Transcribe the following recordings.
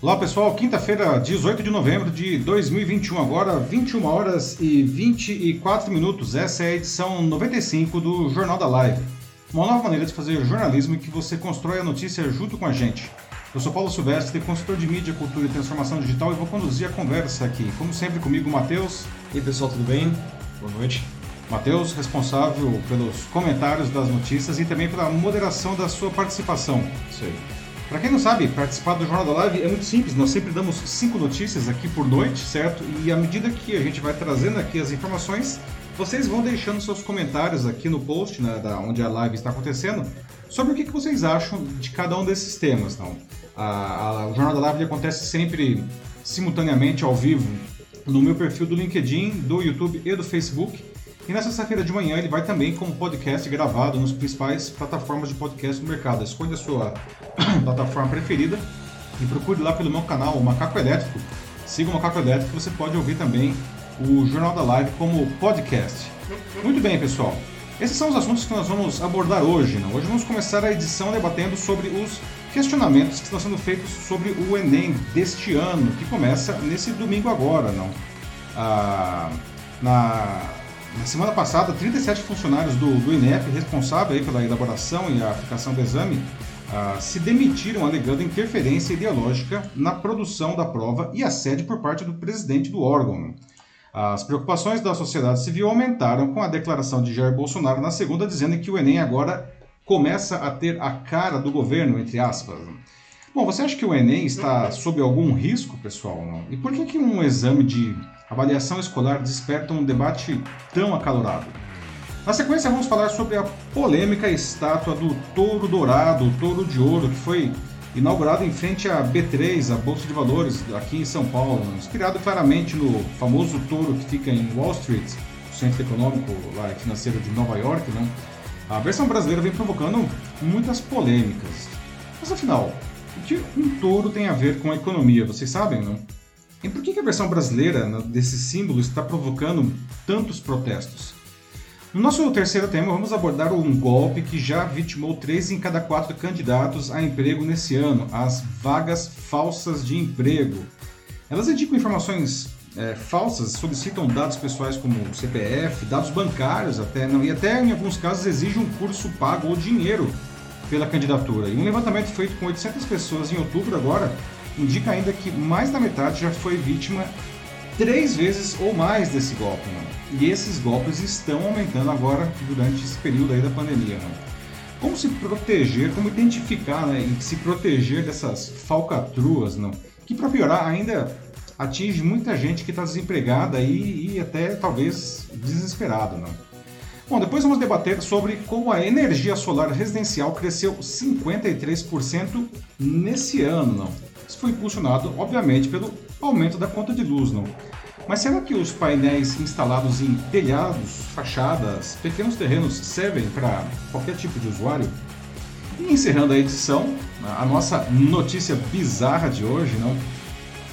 Olá pessoal, quinta-feira, 18 de novembro de 2021, agora 21 horas e 24 minutos. Essa é a edição 95 do Jornal da Live. Uma nova maneira de fazer jornalismo em que você constrói a notícia junto com a gente. Eu sou Paulo Silvestre, consultor de mídia, cultura e transformação digital e vou conduzir a conversa aqui. Como sempre comigo, Matheus. E aí pessoal, tudo bem? Boa noite. Matheus, responsável pelos comentários das notícias e também pela moderação da sua participação. Isso aí. Para quem não sabe, participar do Jornal da Live é muito simples. Nós sempre damos cinco notícias aqui por noite, certo? E à medida que a gente vai trazendo aqui as informações, vocês vão deixando seus comentários aqui no post, né, da onde a live está acontecendo, sobre o que, que vocês acham de cada um desses temas. Então, a, a, o Jornal da Live acontece sempre simultaneamente ao vivo no meu perfil do LinkedIn, do YouTube e do Facebook. E na sexta-feira de manhã ele vai também como podcast gravado nos principais plataformas de podcast do mercado. Escolha a sua plataforma preferida e procure lá pelo meu canal, o Macaco Elétrico. Siga o Macaco Elétrico, você pode ouvir também o Jornal da Live como podcast. Muito bem, pessoal. Esses são os assuntos que nós vamos abordar hoje. Né? Hoje vamos começar a edição debatendo sobre os questionamentos que estão sendo feitos sobre o Enem deste ano, que começa nesse domingo agora. Não? Ah, na na semana passada, 37 funcionários do, do INEP, responsável pela elaboração e aplicação do exame, uh, se demitiram alegando interferência ideológica na produção da prova e assédio por parte do presidente do órgão. As preocupações da sociedade civil aumentaram com a declaração de Jair Bolsonaro na segunda, dizendo que o Enem agora começa a ter a cara do governo, entre aspas. Bom, você acha que o Enem está sob algum risco, pessoal? Não? E por que, que um exame de avaliação escolar desperta um debate tão acalorado? Na sequência, vamos falar sobre a polêmica estátua do Touro Dourado, o Touro de Ouro, que foi inaugurado em frente à B3, a Bolsa de Valores, aqui em São Paulo, inspirado claramente no famoso touro que fica em Wall Street, o centro econômico lá financeiro de Nova York. Né? A versão brasileira vem provocando muitas polêmicas. Mas afinal, o que um touro tem a ver com a economia? Vocês sabem, não? E por que a versão brasileira né, desse símbolo está provocando tantos protestos? No nosso terceiro tema, vamos abordar um golpe que já vitimou três em cada quatro candidatos a emprego nesse ano, as vagas falsas de emprego. Elas indicam informações é, falsas, solicitam dados pessoais como CPF, dados bancários até, não, e até em alguns casos exigem um curso pago ou dinheiro pela candidatura. E um levantamento feito com 800 pessoas em outubro agora indica ainda que mais da metade já foi vítima três vezes ou mais desse golpe. E esses golpes estão aumentando agora durante esse período aí da pandemia. Né? Como se proteger, como identificar né, e se proteger dessas falcatruas, não? que para piorar ainda atinge muita gente que está desempregada e, e, até talvez desesperado. Não? Bom, depois vamos debater sobre como a energia solar residencial cresceu 53% nesse ano. Não? Isso foi impulsionado, obviamente, pelo aumento da conta de luz, não? Mas será que os painéis instalados em telhados, fachadas, pequenos terrenos servem para qualquer tipo de usuário? E encerrando a edição, a nossa notícia bizarra de hoje, não?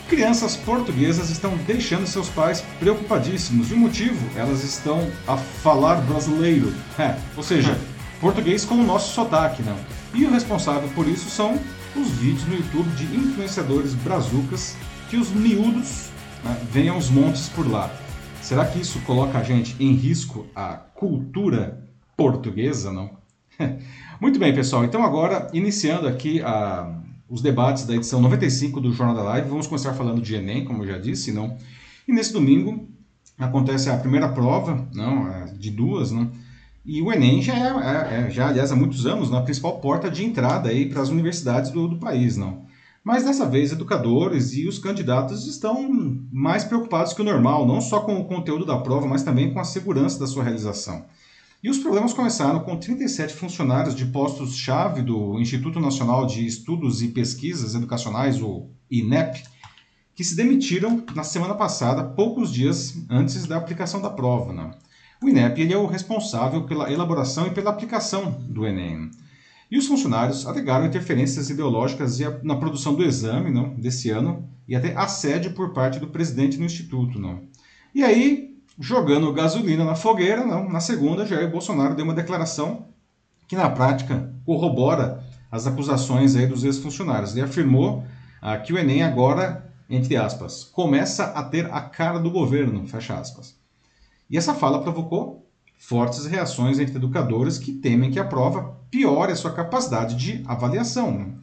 Crianças portuguesas estão deixando seus pais preocupadíssimos. E o motivo? Elas estão a falar brasileiro. É, ou seja, português com o nosso sotaque, não? E o responsável por isso são os vídeos no YouTube de influenciadores brazucas que os miúdos né, vêm aos montes por lá. Será que isso coloca a gente em risco a cultura portuguesa, não? Muito bem, pessoal. Então agora, iniciando aqui a, os debates da edição 95 do Jornal da Live, vamos começar falando de Enem, como eu já disse, não? E nesse domingo acontece a primeira prova, não, é, de duas, não? E o Enem já é, é, é, já, aliás, há muitos anos, a principal porta de entrada para as universidades do, do país, não. Mas dessa vez, educadores e os candidatos estão mais preocupados que o normal, não só com o conteúdo da prova, mas também com a segurança da sua realização. E os problemas começaram com 37 funcionários de postos-chave do Instituto Nacional de Estudos e Pesquisas Educacionais, o INEP, que se demitiram na semana passada, poucos dias antes da aplicação da prova. Não. O INEP ele é o responsável pela elaboração e pela aplicação do Enem. E os funcionários alegaram interferências ideológicas na produção do exame não, desse ano e até assédio por parte do presidente do Instituto. Não. E aí, jogando gasolina na fogueira, não, na segunda, Jair Bolsonaro deu uma declaração que, na prática, corrobora as acusações aí dos ex-funcionários. Ele afirmou ah, que o Enem agora, entre aspas, começa a ter a cara do governo, fecha aspas. E essa fala provocou fortes reações entre educadores que temem que a prova piore a sua capacidade de avaliação. Né?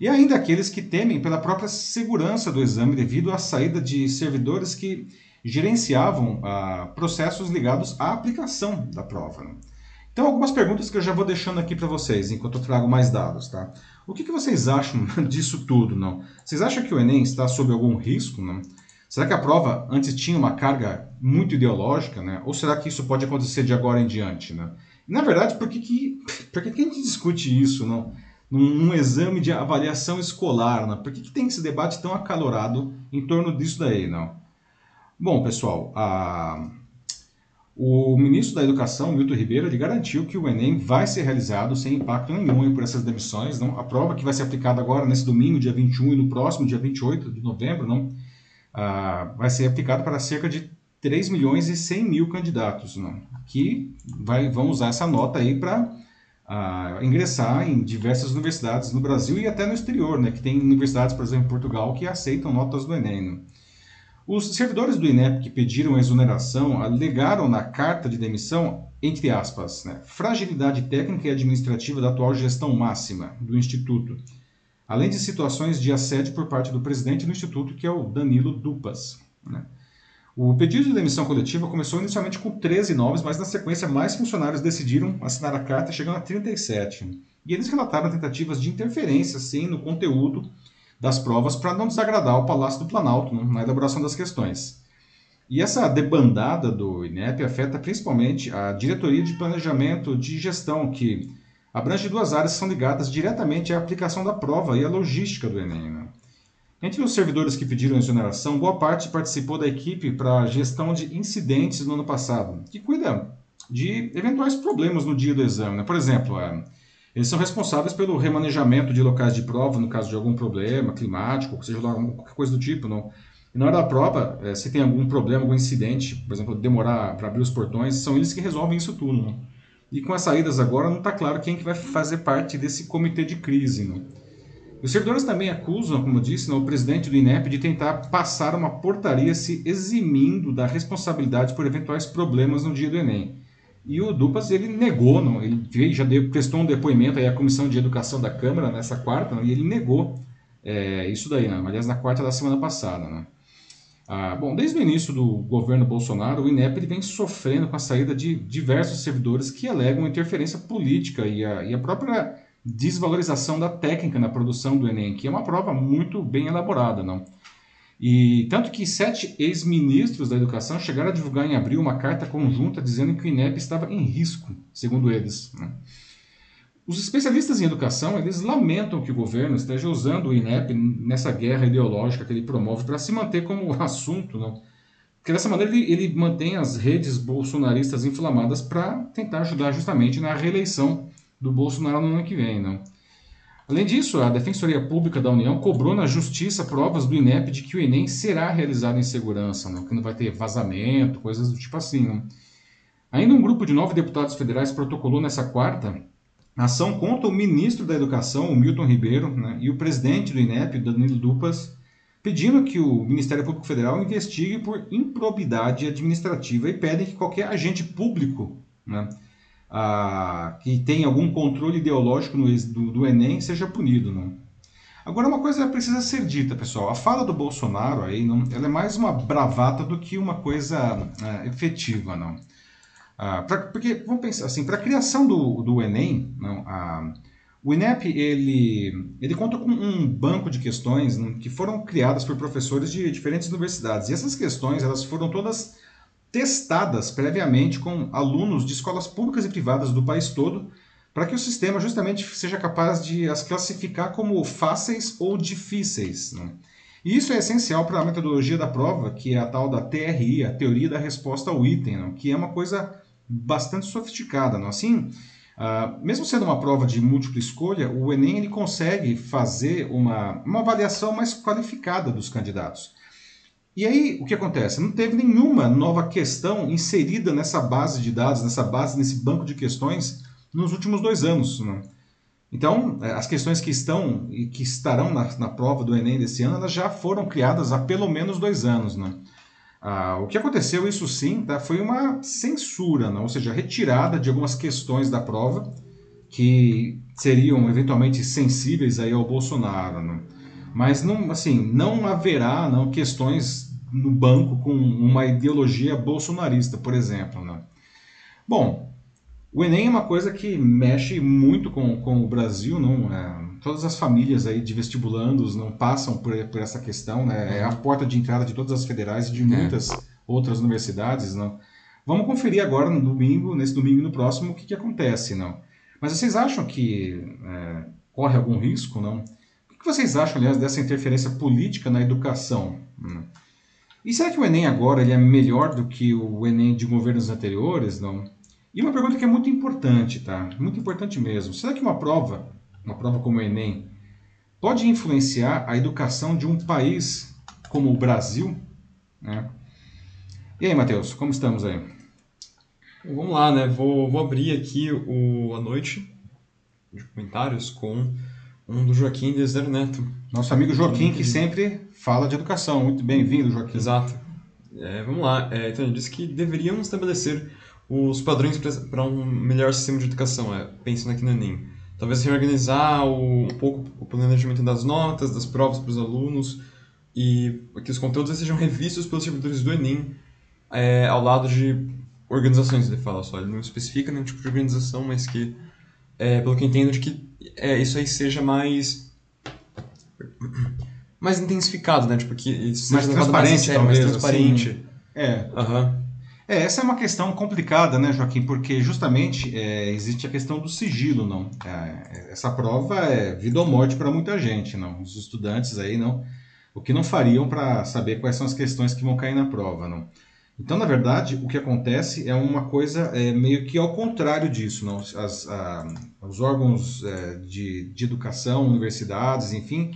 E ainda aqueles que temem pela própria segurança do exame devido à saída de servidores que gerenciavam ah, processos ligados à aplicação da prova. Né? Então, algumas perguntas que eu já vou deixando aqui para vocês, enquanto eu trago mais dados. Tá? O que, que vocês acham disso tudo? Não? Vocês acham que o Enem está sob algum risco? Não? Será que a prova antes tinha uma carga muito ideológica? Né? Ou será que isso pode acontecer de agora em diante? Né? Na verdade, por que, que, por que, que a gente discute isso não? Num, exame de avaliação escolar? Não? Por que, que tem esse debate tão acalorado em torno disso daí? Não? Bom, pessoal, a, o ministro da Educação, Milton Ribeiro, ele garantiu que o Enem vai ser realizado sem impacto nenhum por essas demissões. Não? A prova que vai ser aplicada agora nesse domingo, dia 21, e no próximo, dia 28 de novembro, não? Ah, vai ser aplicada para cerca de 3 milhões e 100 mil candidatos, não? que vai, vão usar essa nota aí para ah, ingressar em diversas universidades no Brasil e até no exterior, né? que tem universidades, por exemplo, em Portugal, que aceitam notas do Enem. Não? Os servidores do INEP que pediram a exoneração alegaram na carta de demissão, entre aspas, né, fragilidade técnica e administrativa da atual gestão máxima do Instituto, além de situações de assédio por parte do presidente do Instituto, que é o Danilo Dupas. Né. O pedido de demissão coletiva começou inicialmente com 13 nomes, mas na sequência mais funcionários decidiram assinar a carta, chegando a 37. E eles relataram tentativas de interferência, sim, no conteúdo das provas para não desagradar o Palácio do Planalto né, na elaboração das questões. E essa debandada do INEP afeta principalmente a diretoria de planejamento de gestão, que abrange duas áreas que são ligadas diretamente à aplicação da prova e à logística do Enem. Né? Entre os servidores que pediram exoneração, boa parte participou da equipe para gestão de incidentes no ano passado, que cuida de eventuais problemas no dia do exame. Né? Por exemplo, é, eles são responsáveis pelo remanejamento de locais de prova no caso de algum problema climático, seja lá qualquer coisa do tipo. Não. E na hora da prova, eh, se tem algum problema, algum incidente, por exemplo, demorar para abrir os portões, são eles que resolvem isso tudo. Não. E com as saídas agora, não está claro quem que vai fazer parte desse comitê de crise. Não. Os servidores também acusam, como eu disse, não, o presidente do INEP de tentar passar uma portaria se eximindo da responsabilidade por eventuais problemas no dia do Enem. E o Dupas ele negou, não, ele veio, já deu, prestou um depoimento aí à Comissão de Educação da Câmara nessa quarta não, e ele negou é, isso daí, não, aliás, na quarta da semana passada. Não. Ah, bom, desde o início do governo Bolsonaro, o INEP vem sofrendo com a saída de diversos servidores que alegam interferência política e a, e a própria desvalorização da técnica na produção do Enem, que é uma prova muito bem elaborada. Não. E tanto que sete ex-ministros da educação chegaram a divulgar em abril uma carta conjunta dizendo que o INEP estava em risco, segundo eles. Né? Os especialistas em educação eles lamentam que o governo esteja usando o INEP nessa guerra ideológica que ele promove para se manter como assunto, né? porque dessa maneira ele, ele mantém as redes bolsonaristas inflamadas para tentar ajudar justamente na reeleição do Bolsonaro no ano que vem. Não? Além disso, a Defensoria Pública da União cobrou na Justiça provas do INEP de que o Enem será realizado em segurança, né? que não vai ter vazamento, coisas do tipo assim. Né? Ainda um grupo de nove deputados federais protocolou nessa quarta ação contra o ministro da Educação, o Milton Ribeiro, né? e o presidente do INEP, Danilo Dupas, pedindo que o Ministério Público Federal investigue por improbidade administrativa e pedem que qualquer agente público né, ah, que tem algum controle ideológico no, do, do Enem seja punido. Não? Agora, uma coisa precisa ser dita, pessoal. A fala do Bolsonaro aí, não, ela é mais uma bravata do que uma coisa é, efetiva, não. Ah, pra, porque, vamos pensar assim, para a criação do, do Enem, não, a, o INEP ele, ele conta com um banco de questões que foram criadas por professores de diferentes universidades. E essas questões elas foram todas testadas previamente com alunos de escolas públicas e privadas do país todo, para que o sistema justamente seja capaz de as classificar como fáceis ou difíceis. E isso é essencial para a metodologia da prova, que é a tal da TRI, a teoria da resposta ao item, que é uma coisa bastante sofisticada. Não? Assim, uh, mesmo sendo uma prova de múltipla escolha, o Enem ele consegue fazer uma, uma avaliação mais qualificada dos candidatos. E aí, o que acontece? Não teve nenhuma nova questão inserida nessa base de dados, nessa base, nesse banco de questões nos últimos dois anos. Né? Então, é, as questões que estão e que estarão na, na prova do Enem desse ano, elas já foram criadas há pelo menos dois anos, né? Ah, o que aconteceu, isso sim, tá, foi uma censura, né? ou seja, retirada de algumas questões da prova que seriam eventualmente sensíveis aí ao Bolsonaro. Né? Mas não, assim, não haverá não, questões no banco com uma ideologia bolsonarista, por exemplo. Né? Bom, o Enem é uma coisa que mexe muito com, com o Brasil, não é? Todas as famílias aí de vestibulandos não passam por, por essa questão, né? É a porta de entrada de todas as federais e de é. muitas é. outras universidades, não? Vamos conferir agora no domingo, nesse domingo e no próximo, o que, que acontece, não? Mas vocês acham que é, corre algum risco, não? O que vocês acham, aliás, dessa interferência política na educação? Não? E será que o Enem agora ele é melhor do que o Enem de governos anteriores, não? E uma pergunta que é muito importante, tá? Muito importante mesmo. Será que uma prova, uma prova como o Enem, pode influenciar a educação de um país como o Brasil? Né? E aí, Matheus, como estamos aí? Vamos lá, né? Vou, vou abrir aqui o A Noite de comentários com um do Joaquim Desidero Neto. Nosso amigo Joaquim, que sempre fala de educação. Muito bem-vindo, Joaquim. Exato. É, vamos lá. É, então, ele disse que deveriam estabelecer os padrões para um melhor sistema de educação, é, pensando aqui no Enem. Talvez reorganizar o, um pouco o planejamento das notas, das provas para os alunos, e que os conteúdos sejam revistos pelos servidores do Enem é, ao lado de organizações, ele fala só. Ele não especifica nenhum tipo de organização, mas que, é, pelo que eu entendo, de que é, isso aí seja mais mais intensificado, né? Tipo, que isso mais transparente, mais, sério, mais transparente. Assim. É. Uhum. É, essa é uma questão complicada, né, Joaquim? Porque justamente é, existe a questão do sigilo, não? É, essa prova é vida ou morte para muita gente, não? Os estudantes aí não, o que não fariam para saber quais são as questões que vão cair na prova, não? Então, na verdade, o que acontece é uma coisa é, meio que ao contrário disso, não? As, a, os órgãos é, de, de educação, universidades, enfim,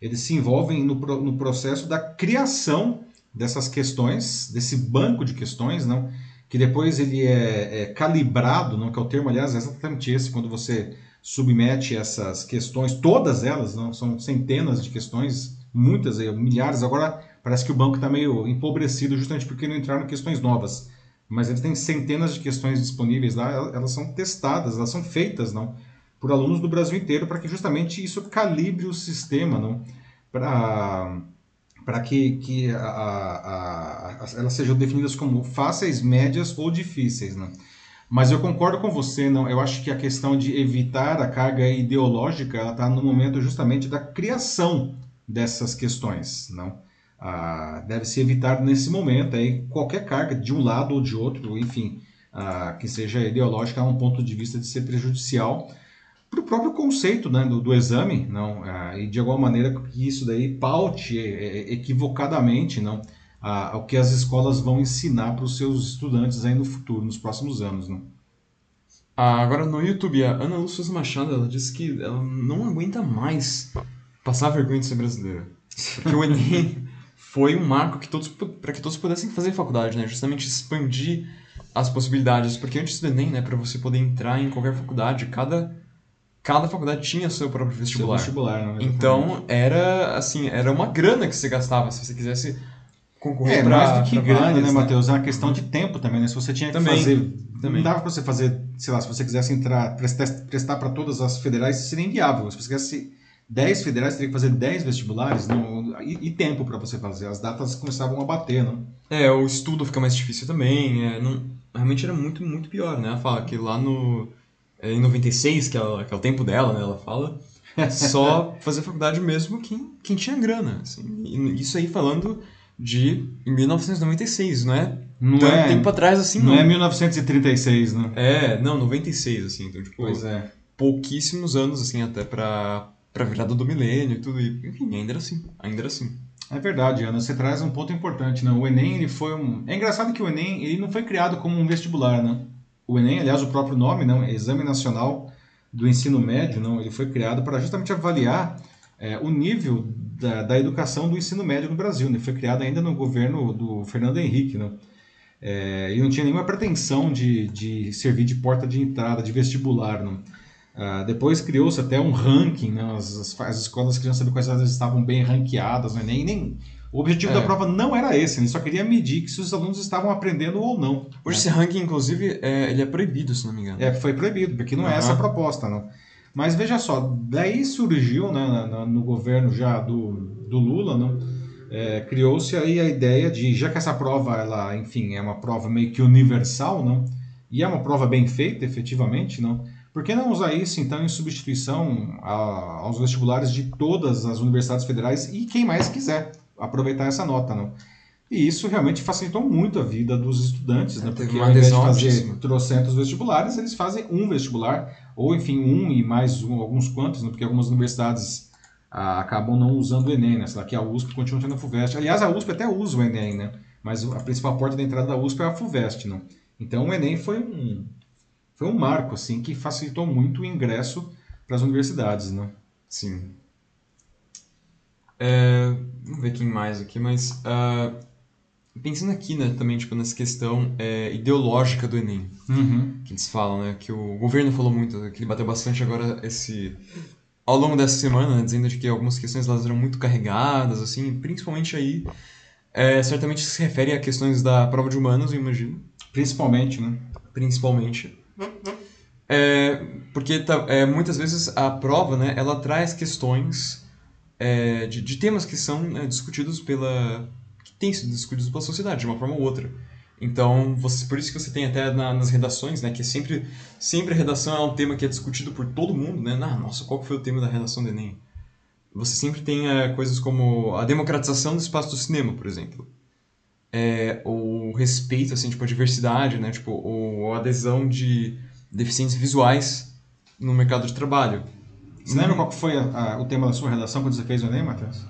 eles se envolvem no, no processo da criação dessas questões, desse banco de questões, não? que depois ele é, é, calibrado, não? que é o termo, aliás, é exatamente esse, quando você submete essas questões, todas elas, não? são centenas de questões, muitas, milhares, agora parece que o banco está meio empobrecido justamente porque não entraram questões novas, mas ele tem centenas de questões disponíveis lá, elas são testadas, elas são feitas não? por alunos do Brasil inteiro para que justamente isso calibre o sistema não? para para que, que a, a, a, elas sejam definidas como fáceis, médias ou difíceis. Né? Mas eu concordo com você, não. Eu acho que a questão de evitar a carga ideológica está no momento justamente da criação dessas questões, não? Ah, deve se evitar nesse momento aí qualquer carga de um lado ou de outro, enfim, ah, que seja ideológica a um ponto de vista de ser prejudicial para o próprio conceito né, do, do, exame, não, ah, e de alguma maneira que isso daí paute é, é, equivocadamente não, ah, o que as escolas vão ensinar para os seus estudantes aí no futuro, nos próximos anos. Não. Ah, agora no YouTube, a Ana Lúcia Machado ela disse que ela não aguenta mais passar vergonha de ser brasileira. Porque o Enem foi um marco que todos, para que todos pudessem fazer faculdade, né? justamente expandir as possibilidades. Porque antes do Enem, né, para você poder entrar em qualquer faculdade, cada cada faculdade tinha seu próprio vestibular. Seu vestibular, não Então era assim, era uma grana que você gastava se você quisesse concorrer é, pra, mais do que grana, várias, né, Matheus? É uma questão de tempo também, né? Se você tinha que também, fazer, também. não dava para você fazer, sei lá, se você quisesse entrar, prestar, para todas as federais, seria inviável. Se você quisesse 10 federais, teria que fazer 10 vestibulares, não, e, e tempo para você fazer. As datas começavam a bater, não? É, o estudo fica mais difícil também. É, não, realmente era muito, muito pior, né? Fala que lá no é, em 96, que é, que é o tempo dela, né? Ela fala. Só fazer faculdade mesmo quem, quem tinha grana. Assim. isso aí falando de 1996, não é? Não Tanto é tempo atrás assim, não. Não é 1936, né? É, não, 96, assim. Então, tipo, pois é. pouquíssimos anos, assim, até pra, pra virada do milênio e tudo. E, enfim, ainda era assim. Ainda era assim. É verdade, Ana. Você traz um ponto importante, né? O Enem, ele foi um... É engraçado que o Enem, ele não foi criado como um vestibular, né? O Enem, aliás, o próprio nome, não, é Exame Nacional do Ensino Médio, não, ele foi criado para justamente avaliar é, o nível da, da, educação do ensino médio no Brasil. Né? foi criado ainda no governo do Fernando Henrique, não. É, e não tinha nenhuma pretensão de, de servir de porta de entrada, de vestibular, não. Uh, depois criou-se até um ranking, né? as, as, as, escolas queriam quais elas estavam bem ranqueadas no Enem. Nem, o objetivo é. da prova não era esse, ele só queria medir que se os alunos estavam aprendendo ou não. Hoje né? esse ranking, inclusive, é, ele é proibido, se não me engano. É, foi proibido, porque não uhum. é essa a proposta, não. Mas veja só, daí surgiu né, no governo já do, do Lula, não? É, criou-se aí a ideia de, já que essa prova, ela, enfim, é uma prova meio que universal, não? E é uma prova bem feita, efetivamente, não? Por que não usar isso, então, em substituição a, aos vestibulares de todas as universidades federais e quem mais quiser aproveitar essa nota, não? E isso realmente facilitou muito a vida dos estudantes, né? Porque ao invés de fazer trocentos vestibulares, eles fazem um vestibular, ou enfim, um e mais um, alguns quantos, né? Porque algumas universidades ah, acabam não usando o Enem, né? Sei lá, que a USP continua tendo a FUVEST. Aliás, a USP até usa o Enem, né? Mas a principal porta de entrada da USP é a FUVEST, não? Então o Enem foi um, foi um marco assim que facilitou muito o ingresso para as universidades, né? Sim. É, vamos ver quem mais aqui, mas uh, pensando aqui, né, também tipo nessa questão é, ideológica do Enem, uhum. que eles falam, né, que o governo falou muito, que ele bateu bastante agora esse ao longo dessa semana, né, dizendo de que algumas questões elas eram muito carregadas, assim, principalmente aí, é, certamente se refere a questões da prova de humanos, eu imagino. Principalmente, né? Principalmente. É, porque tá, é, muitas vezes a prova, né, ela traz questões é, de, de, temas que são né, discutidos pela... que têm sido discutidos pela sociedade, de uma forma ou outra. Então, você, por isso que você tem até na, nas redações, né, que é sempre, sempre a redação é um tema que é discutido por todo mundo, né? Ah, nossa, qual foi o tema da redação do Enem? Você sempre tem é, coisas como a democratização do espaço do cinema, por exemplo. É, o respeito, assim, tipo, à diversidade, né? Tipo, ou a adesão de deficientes visuais no mercado de trabalho. Você hum. lembra qual foi a, a, o tema da sua redação quando você fez o Enem, Matheus?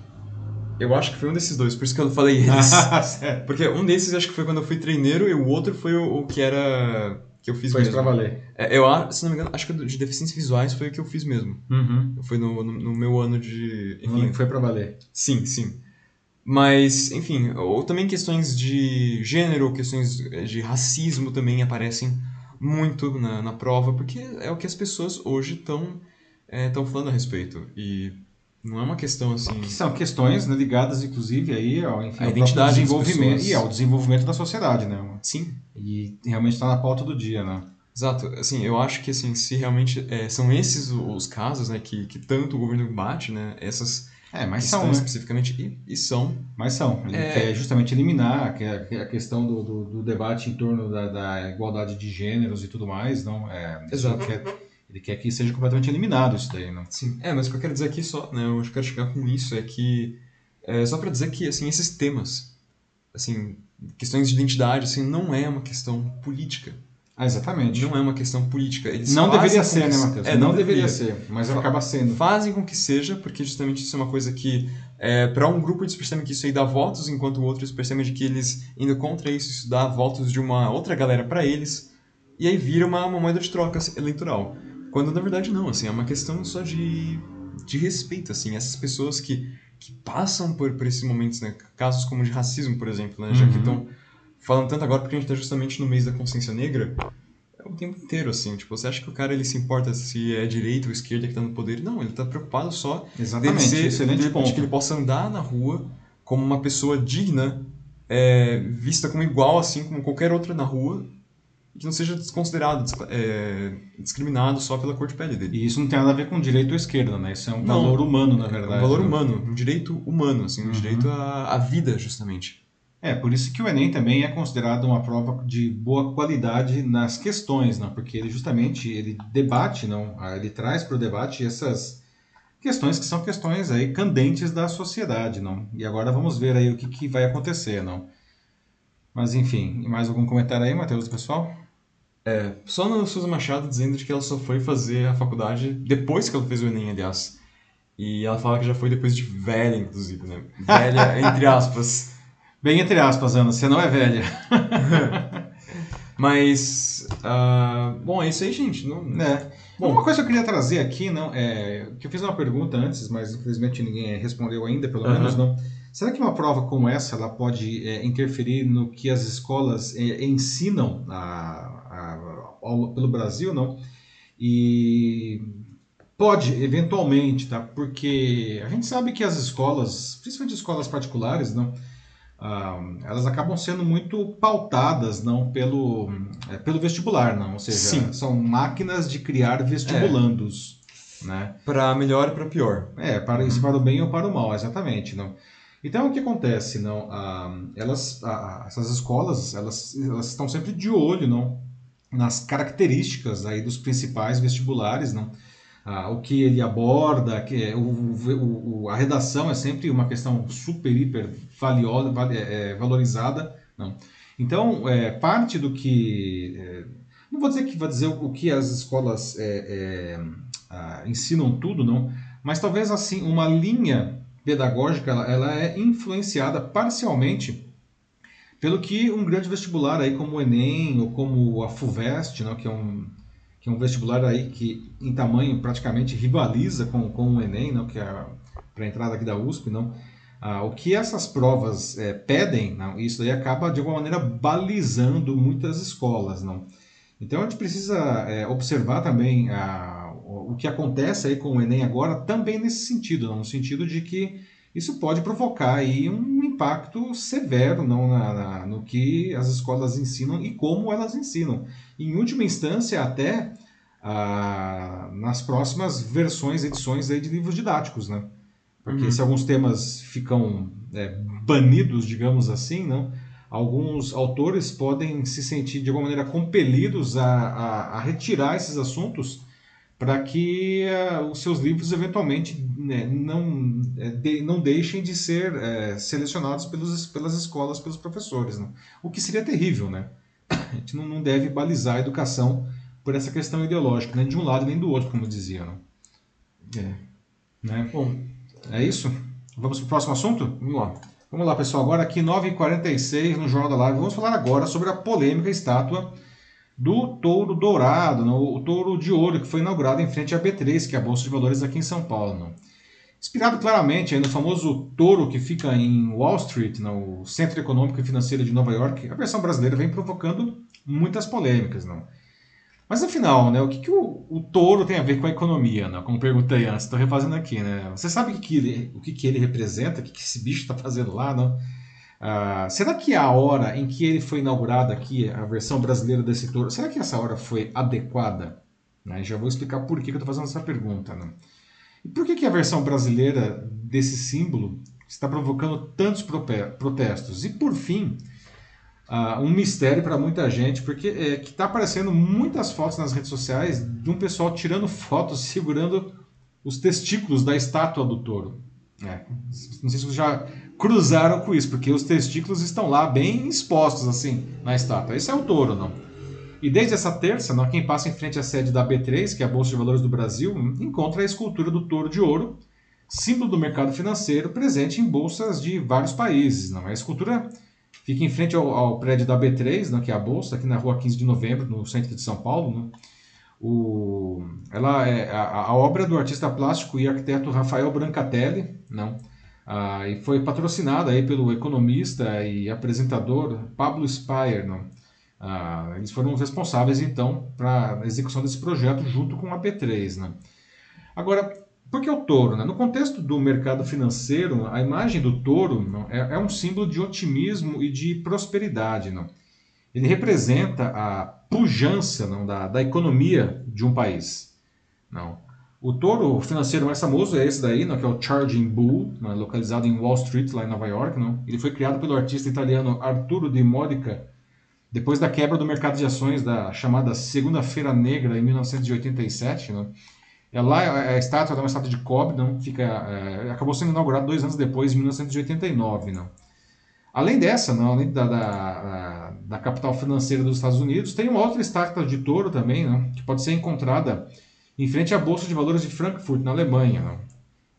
Eu acho que foi um desses dois, por isso que eu falei eles. Porque um desses acho que foi quando eu fui treineiro e o outro foi o, o que era. que eu fiz foi mesmo. Foi pra valer. É, eu, se não me engano, acho que de deficiências visuais foi o que eu fiz mesmo. Uhum. Foi no, no, no, meu ano de. Enfim. foi pra valer. Sim, sim. Mas, enfim, ou também questões de gênero, questões de racismo também aparecem muito na, na prova, porque é o que as pessoas hoje estão é, falando a respeito. E não é uma questão assim. Que são questões né, ligadas, inclusive, aí ao, enfim, identidade desenvolvimento e ao desenvolvimento da sociedade, né? Sim. E realmente está na pauta do dia, né? Exato. Assim, eu acho que assim, se realmente é, são esses os casos, né, que, que tanto o governo bate, né, essas é, mas são, né? especificamente e, e, são. Mas são. Ele é... quer justamente eliminar a questão do, do, do debate em torno da, da, igualdade de gêneros e tudo mais, não? É, Exato. Quer ele quer que seja completamente eliminado isso daí, né? Sim. É, mas o que eu quero dizer aqui só, né, eu quero chegar com isso é que é só para dizer que assim esses temas, assim, questões de identidade, assim, não é uma questão política. Ah, exatamente. Não é uma questão política. Eles não deveria ser, que... né, Matheus? É, não, não deveria, deveria ser, mas Fa acaba sendo. Fazem com que seja, porque justamente isso é uma coisa que, é, para um grupo eles percebem que isso aí dá votos, enquanto outros percebem de que eles, indo contra isso, isso dá votos de uma outra galera para eles, e aí vira uma, uma moeda de troca eleitoral. Quando na verdade não, assim, é uma questão só de, de respeito, assim, essas pessoas que, que passam por, por esses momentos, né, casos como de racismo, por exemplo, né, já que uhum. estão falando tanto agora porque a gente está justamente no mês da consciência negra, é o tempo inteiro, assim, tipo, você acha que o cara ele se importa se é direita ou esquerda que está no poder? Não, ele está preocupado só Exatamente, ser, excelente de, ponto. de que ele possa andar na rua como uma pessoa digna, é, vista como igual, assim, como qualquer outra na rua, que não seja desconsiderado, é, discriminado só pela cor de pele dele. E isso não tem nada a ver com direito ou esquerda, né? Isso é um não, valor humano, na verdade. É um valor né? humano, um direito humano, assim, um uhum. direito à, à vida, justamente. É, por isso que o Enem também é considerado uma prova de boa qualidade nas questões, não? porque ele justamente ele debate, não? Ah, ele traz para o debate essas questões que são questões aí candentes da sociedade, não? E agora vamos ver aí o que, que vai acontecer, não? Mas enfim, mais algum comentário aí, Matheus, do pessoal? É, só no Souza Machado dizendo que ela só foi fazer a faculdade depois que ela fez o Enem, aliás. E ela fala que já foi depois de velha, inclusive, né? Velha, entre aspas. Bem entre aspas, Ana, você não é velha. Mas, uh, bom, é isso aí, gente. Não... É. Bom, uma coisa que eu queria trazer aqui, não, é que eu fiz uma pergunta antes, mas infelizmente ninguém respondeu ainda, pelo menos não. Será que uma prova como essa ela pode é, interferir no que as escolas é, ensinam a, a, ao, pelo Brasil, não? E Pode, eventualmente, tá? Porque a gente sabe que as escolas, principalmente escolas particulares, não, ah, elas acabam sendo muito pautadas não pelo, é, pelo vestibular, não? Ou seja, Sim. são máquinas de criar vestibulandos, né? Para melhor e para pior. É, para isso para o bem ou para o mal, exatamente, não? Então o que acontece, não? Ah, elas, ah, essas escolas, elas, elas estão sempre de olho, não? Nas características aí dos principais vestibulares, não? Ah, o que ele aborda, que é, o, o, a redação é sempre uma questão super, hiper valiosa, val, é, valorizada. Não. Então, é, parte do que. É, não vou dizer que vai dizer o que as escolas é, é, ah, ensinam tudo, não, mas talvez assim, uma linha pedagógica ela, ela é influenciada parcialmente pelo que um grande vestibular aí como o Enem ou como a FUVEST, não, que é um que é um vestibular aí que em tamanho praticamente rivaliza com, com o Enem, não, que é para a entrada aqui da USP, não. Ah, o que essas provas é, pedem, não, isso daí acaba de alguma maneira balizando muitas escolas, não. Então a gente precisa é, observar também ah, o, que acontece aí com o Enem agora, também nesse sentido, no sentido de que isso pode provocar aí um impacto severo não, na, na, no que as escolas ensinam e como elas ensinam. Em última instância, até ah, nas próximas versões, edições aí de livros didáticos, né? Porque uhum. se alguns temas ficam é, banidos, digamos assim, não, alguns autores podem se sentir de alguma maneira compelidos a, a, a retirar esses assuntos para que uh, os seus livros eventualmente né, não, é, de, não deixem de ser é, selecionados pelos, pelas escolas, pelos professores. Né? O que seria terrível, né? A gente não, não deve balizar a educação por essa questão ideológica, nem de um lado nem do outro, como dizia. Né? É. Né? Bom, é isso? Vamos para o próximo assunto? Vamos lá. Vamos lá, pessoal. Agora aqui, 9h46 no Jornal da Live. Vamos falar agora sobre a polêmica estátua do touro dourado, no, o touro de ouro que foi inaugurado em frente à B3, que é a Bolsa de Valores aqui em São Paulo. Não? Inspirado claramente no famoso touro que fica em Wall Street, no Centro Econômico e Financeiro de Nova York, a versão brasileira vem provocando muitas polêmicas. Não? Mas afinal, né, o que, que o, o, touro tem a ver com a economia? Como perguntei antes, estou refazendo aqui. Né? Você sabe o que, que, ele, o que, que ele representa, o que, que esse bicho está fazendo lá? Não? Uh, será que a hora em que ele foi inaugurado aqui, a versão brasileira desse touro, será que essa hora foi adequada? Né? Já vou explicar por que, que eu estou fazendo essa pergunta. Né? E por que, que a versão brasileira desse símbolo está provocando tantos protestos? E por fim, uh, um mistério para muita gente, porque é, que está aparecendo muitas fotos nas redes sociais de um pessoal tirando fotos segurando os testículos da estátua do touro. É, não sei se vocês já cruzaram com isso, porque os testículos estão lá bem expostos assim na estátua. Esse é o touro, não? E desde essa terça, não, quem passa em frente à sede da B3, que é a Bolsa de Valores do Brasil, encontra a escultura do touro de ouro, símbolo do mercado financeiro, presente em bolsas de vários países. Não? A escultura fica em frente ao, ao prédio da B3, não, que é a bolsa, aqui na rua 15 de novembro, no centro de São Paulo. Não? O, ela é a, a, obra do artista plástico e arquiteto Rafael Brancatelli, não, ah, e foi patrocinada aí pelo economista e apresentador Pablo Spire, não. Ah, eles foram responsáveis então para a execução desse projeto junto com a P3, né? Agora, por que o touro? Né? No contexto do mercado financeiro, a imagem do touro não, é, é um símbolo de otimismo e de prosperidade. Não? Ele representa a pujança não, da, da economia de um país. Não. O touro financeiro mais famoso é esse daí, não, que é o Charging Bull, não, localizado em Wall Street, lá em Nova York. Não. Ele foi criado pelo artista italiano Arturo Di Modica depois da quebra do mercado de ações da chamada Segunda-feira Negra em 1987. Não. É lá a estátua é uma estátua de cobre, não fica, é, acabou sendo inaugurado dois anos depois, em 1989. Não. Além dessa, não, além da, da, da, capital financeira dos Estados Unidos, tem uma outra estátua de touro também, não, que pode ser encontrada em frente à Bolsa de Valores de Frankfurt, na Alemanha.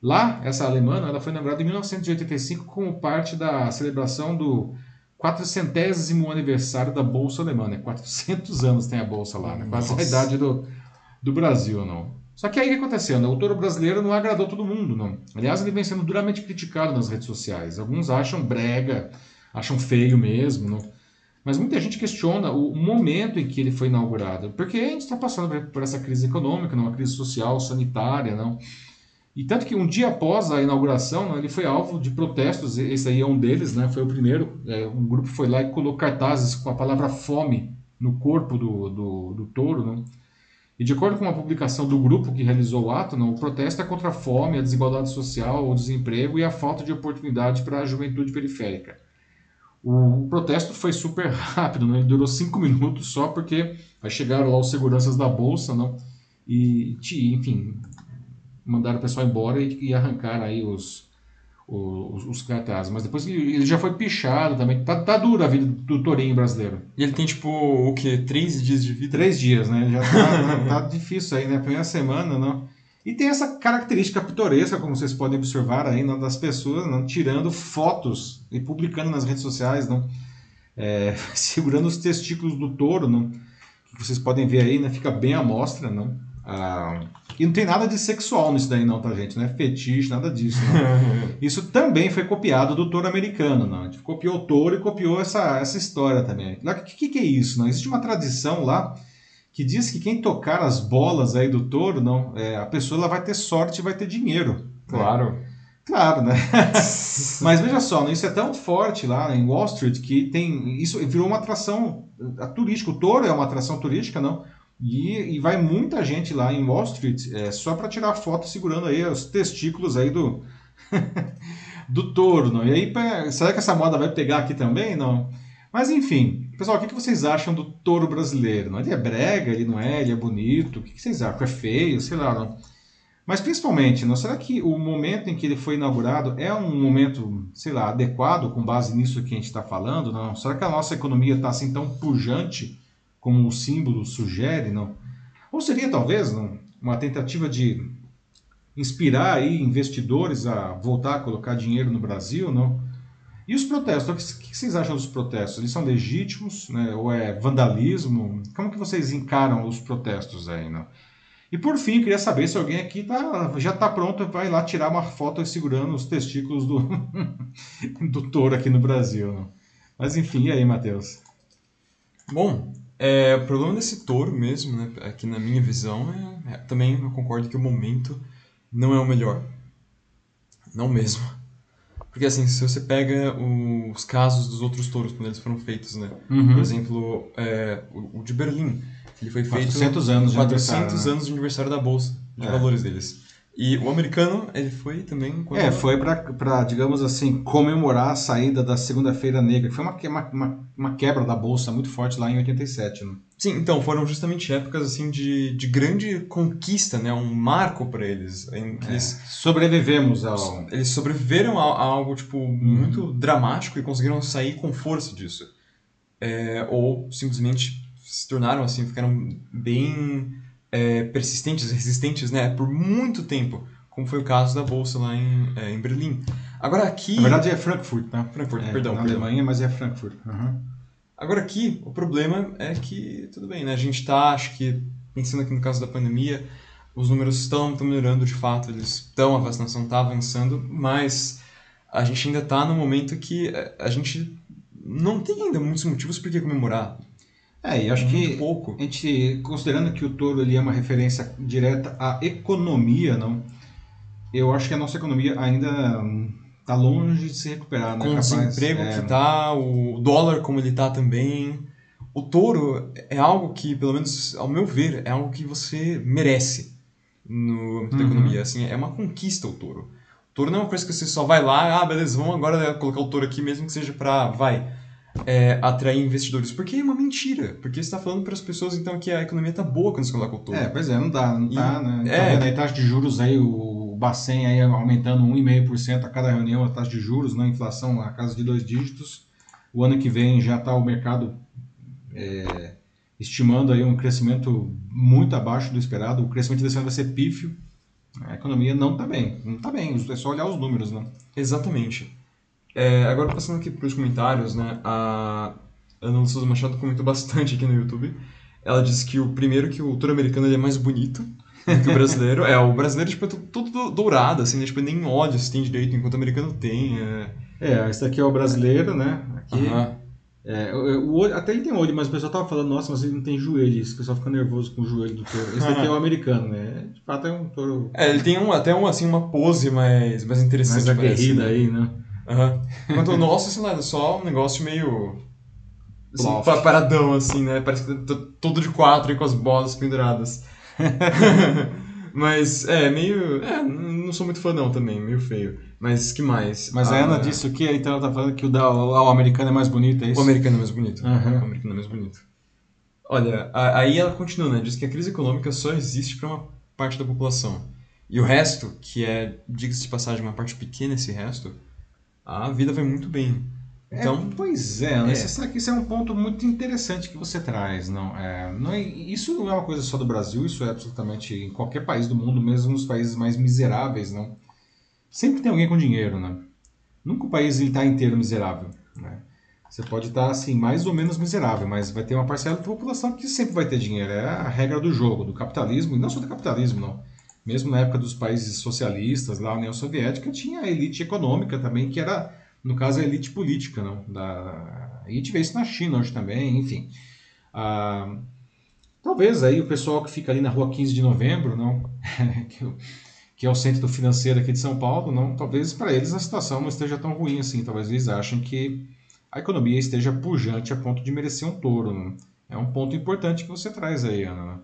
Lá, essa alemã, ela foi inaugurada em 1985 como parte da celebração do 400 aniversário da Bolsa Alemã. Né? 400 anos tem a Bolsa lá, né? quase Nossa. a idade do, do Brasil. Não. Só que aí o que aconteceu? Né? O touro brasileiro não agradou todo mundo, não. Aliás, ele vem sendo duramente criticado nas redes sociais. Alguns acham brega, acham feio mesmo. Não? Mas muita gente questiona o momento em que ele foi inaugurado, porque a gente está passando por essa crise econômica, uma crise social, sanitária, não? E tanto que um dia após a inauguração, não, ele foi alvo de protestos, esse aí é um deles, né? Foi o primeiro. É, um grupo foi lá e colocou cartazes com a palavra fome no corpo do, do, do touro, não? E de acordo com uma publicação do grupo que realizou o ato, não, o protesto é contra a fome, a desigualdade social, o desemprego e a falta de oportunidade para a juventude periférica. O, protesto foi super rápido, né? ele durou cinco minutos só porque aí chegaram lá os seguranças da bolsa, não? E, enfim, mandaram o pessoal embora e, e arrancaram aí os, os, os cartazes. Mas depois ele já foi pichado também. Tá, tá dura a vida do tourinho brasileiro. E ele tem, tipo, o quê? Três dias de vida? Três dias, né? Já tá, tá difícil aí, né? Primeira semana, não. E tem essa característica pitoresca, como vocês podem observar aí, não, das pessoas não, tirando fotos e publicando nas redes sociais, não, é, segurando os testículos do touro, não, que vocês podem ver aí, né, fica bem à mostra, não. Ah, e não tem nada de sexual nisso daí não, tá gente? Não é fetiche, nada disso. Isso também foi copiado do touro americano, não. A gente copiou o touro e copiou essa, essa história também. O que, que, que é isso? Não? Existe uma tradição lá que diz que quem tocar as bolas aí do touro, não, é, a pessoa ela vai ter sorte e vai ter dinheiro. Claro. Né? Claro, né? Mas veja só, isso é tão forte lá em Wall Street que tem isso virou uma atração turística. O touro é uma atração turística, não? E, e vai muita gente lá em Wall Street é, só para tirar foto segurando aí os testículos aí do do touro, não? E aí será que essa moda vai pegar aqui também, não? Mas enfim, pessoal, o que vocês acham do touro brasileiro? Ele é brega, ele não é, ele é bonito, o que vocês acham? É feio, sei lá. Não? Mas principalmente, não, será que o momento em que ele foi inaugurado é um momento, sei lá, adequado com base nisso que a gente está falando? Não? Será que a nossa economia está assim tão pujante como o símbolo sugere? Não? Ou seria talvez não, uma tentativa de inspirar aí investidores a voltar a colocar dinheiro no Brasil? Não? E os protestos? O que vocês acham dos protestos? Eles são legítimos? Né? Ou é vandalismo? Como que vocês encaram os protestos aí? Né? E por fim, queria saber se alguém aqui tá, já está pronto, vai lá tirar uma foto segurando os testículos do, do touro aqui no Brasil. Né? Mas enfim, e aí, Matheus? Bom, é, o problema desse touro mesmo, né, aqui na minha visão, é, é, também eu concordo que o momento não é o melhor. Não mesmo. Porque assim, se você pega os casos dos outros touros quando eles foram feitos, né? Uhum. Por exemplo, é, o, o, de Berlim, ele foi feito 400 anos 400 né? anos de aniversário da bolsa de é. valores deles. E o americano, ele foi também... Quando... É, foi para, digamos assim, comemorar a saída da Segunda-feira Negra, que foi uma, uma, uma quebra da bolsa muito forte lá em 87, né? Sim, então, foram justamente épocas assim de, de grande conquista, né? Um marco para eles. Em que é. eles sobrevivemos ao... Eles sobreviveram a, a algo, tipo, uhum. muito dramático e conseguiram sair com força disso. É, ou simplesmente se tornaram assim, ficaram bem é, persistentes, resistentes, né, por muito tempo, como foi o caso da bolsa lá em, é, em Berlim. Agora aqui... Na verdade é Frankfurt, né? Frankfurt, é, perdão. Na perdão. Alemanha, mas é Frankfurt. Uhum. Agora aqui, o problema é que, tudo bem, né, a gente está, acho que, pensando aqui no caso da pandemia, os números estão, estão melhorando de fato, eles estão, a vacinação está avançando, mas a gente ainda está no momento que é, a gente não tem ainda muitos motivos por que comemorar. É, e acho que pouco. a gente, considerando que o touro ele é uma referência direta à economia, não? Eu acho que a nossa economia ainda está longe de se recuperar, né? Com o desemprego é... que está, o dólar como ele está também. O touro é algo que, pelo menos ao meu ver, é algo que você merece no âmbito uhum. da economia. Assim, é uma conquista o touro. O touro não é uma coisa que você só vai lá, ah, beleza, vamos agora colocar o touro aqui, mesmo que seja para, vai, é, atrair investidores. Porque é uma mentira. Porque você está falando para as pessoas então que a economia está boa quando você coloca o touro. É, pois é, não dá, não tá, né? Tá é, a taxa de juros aí, o Bacen aí aumentando 1,5% a cada reunião, a taxa de juros, na né? inflação a casa de dois dígitos. O ano que vem já está o mercado é, estimando aí um crescimento muito abaixo do esperado. O crescimento desse ano vai ser pífio. A economia não está bem. Não está bem, é só olhar os números, né? Exatamente. É, agora passando aqui para os comentários, né? A Ana Souza Machado comentou bastante aqui no YouTube. Ela disse que o primeiro que o touro americano ele é mais bonito do que o brasileiro. é, o brasileiro tipo, é tudo dourado, assim, né? tipo, nem óleo se tem direito, enquanto o americano tem. É, é esse daqui é o brasileiro, né? Aqui. É, o olho, até ele tem olho, mas o pessoal tava falando, nossa, mas ele não tem joelho. Esse pessoal fica nervoso com o joelho do touro. Esse daqui é o americano, né? De fato é um touro. É, ele tem um, até um, assim, uma pose mais, mais interessante. Mais aguerrida né? aí, né? Uhum. Enquanto o nosso, sei lá, é só um negócio meio. Assim, paradão, assim, né? Parece que tá todo de quatro e com as bolas penduradas. Mas, é, meio. É, não sou muito fã não também, meio feio. Mas que mais? Mas a, a Ana disse o que? Então ela tá falando que o, da, o americano é mais bonito, é isso? O americano é mais bonito. Uhum. O americano é mais bonito. Olha, a, aí ela continua, né? Diz que a crise econômica só existe para uma parte da população. E o resto, que é, diga-se de passagem, uma parte pequena esse resto, a vida vai muito bem. É, então, é, pois é, é. isso é um ponto muito interessante que você traz, não é, não é, Isso não é uma coisa só do Brasil, isso é absolutamente em qualquer país do mundo, mesmo nos países mais miseráveis, não. Sempre tem alguém com dinheiro, né? Nunca o país está inteiro miserável, né? Você pode estar tá, assim mais ou menos miserável, mas vai ter uma parcela da população que sempre vai ter dinheiro. É a regra do jogo, do capitalismo, e não só do capitalismo, não. Mesmo na época dos países socialistas, lá na União Soviética, tinha a elite econômica também, que era no caso, a elite política. Não? Da... A gente vê isso na China hoje também, enfim. Ah, talvez aí o pessoal que fica ali na rua 15 de novembro, não? que é o centro financeiro aqui de São Paulo, não, talvez para eles a situação não esteja tão ruim assim. Talvez eles achem que a economia esteja pujante a ponto de merecer um touro. Não? É um ponto importante que você traz aí, Ana.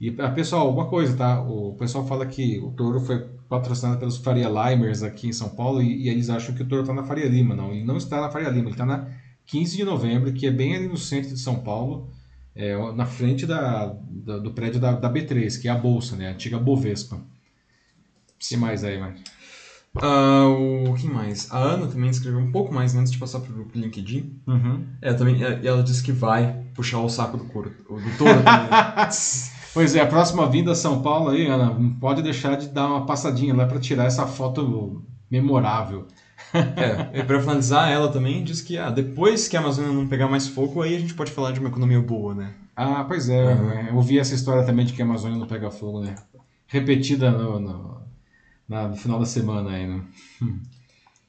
E, ah, pessoal, uma coisa, tá? O pessoal fala que o touro foi patrocinado pelos Faria Limers aqui em São Paulo e, e eles acham que o touro está na Faria Lima. Não, ele não está na Faria Lima, ele está na 15 de novembro, que é bem ali no centro de São Paulo, é, na frente da, da do prédio da, da, B3, que é a Bolsa, né? A antiga Bovespa. O que mais aí, mano? Uh, o que mais? A Ana também escreveu um pouco mais antes de passar pro, LinkedIn. Uhum. É, também, ela disse que vai puxar o saco do, couro, do touro também. Pois é, a próxima vinda a São Paulo aí, Ana, não pode deixar de dar uma passadinha lá para tirar essa foto memorável. É, e para finalizar, ela também diz que ah, depois que a Amazônia não pegar mais fogo, aí a gente pode falar de uma economia boa, né? Ah, pois é, uhum. eu ouvi essa história também de que a Amazônia não pega fogo, né? Repetida no, no, no final da semana aí, né?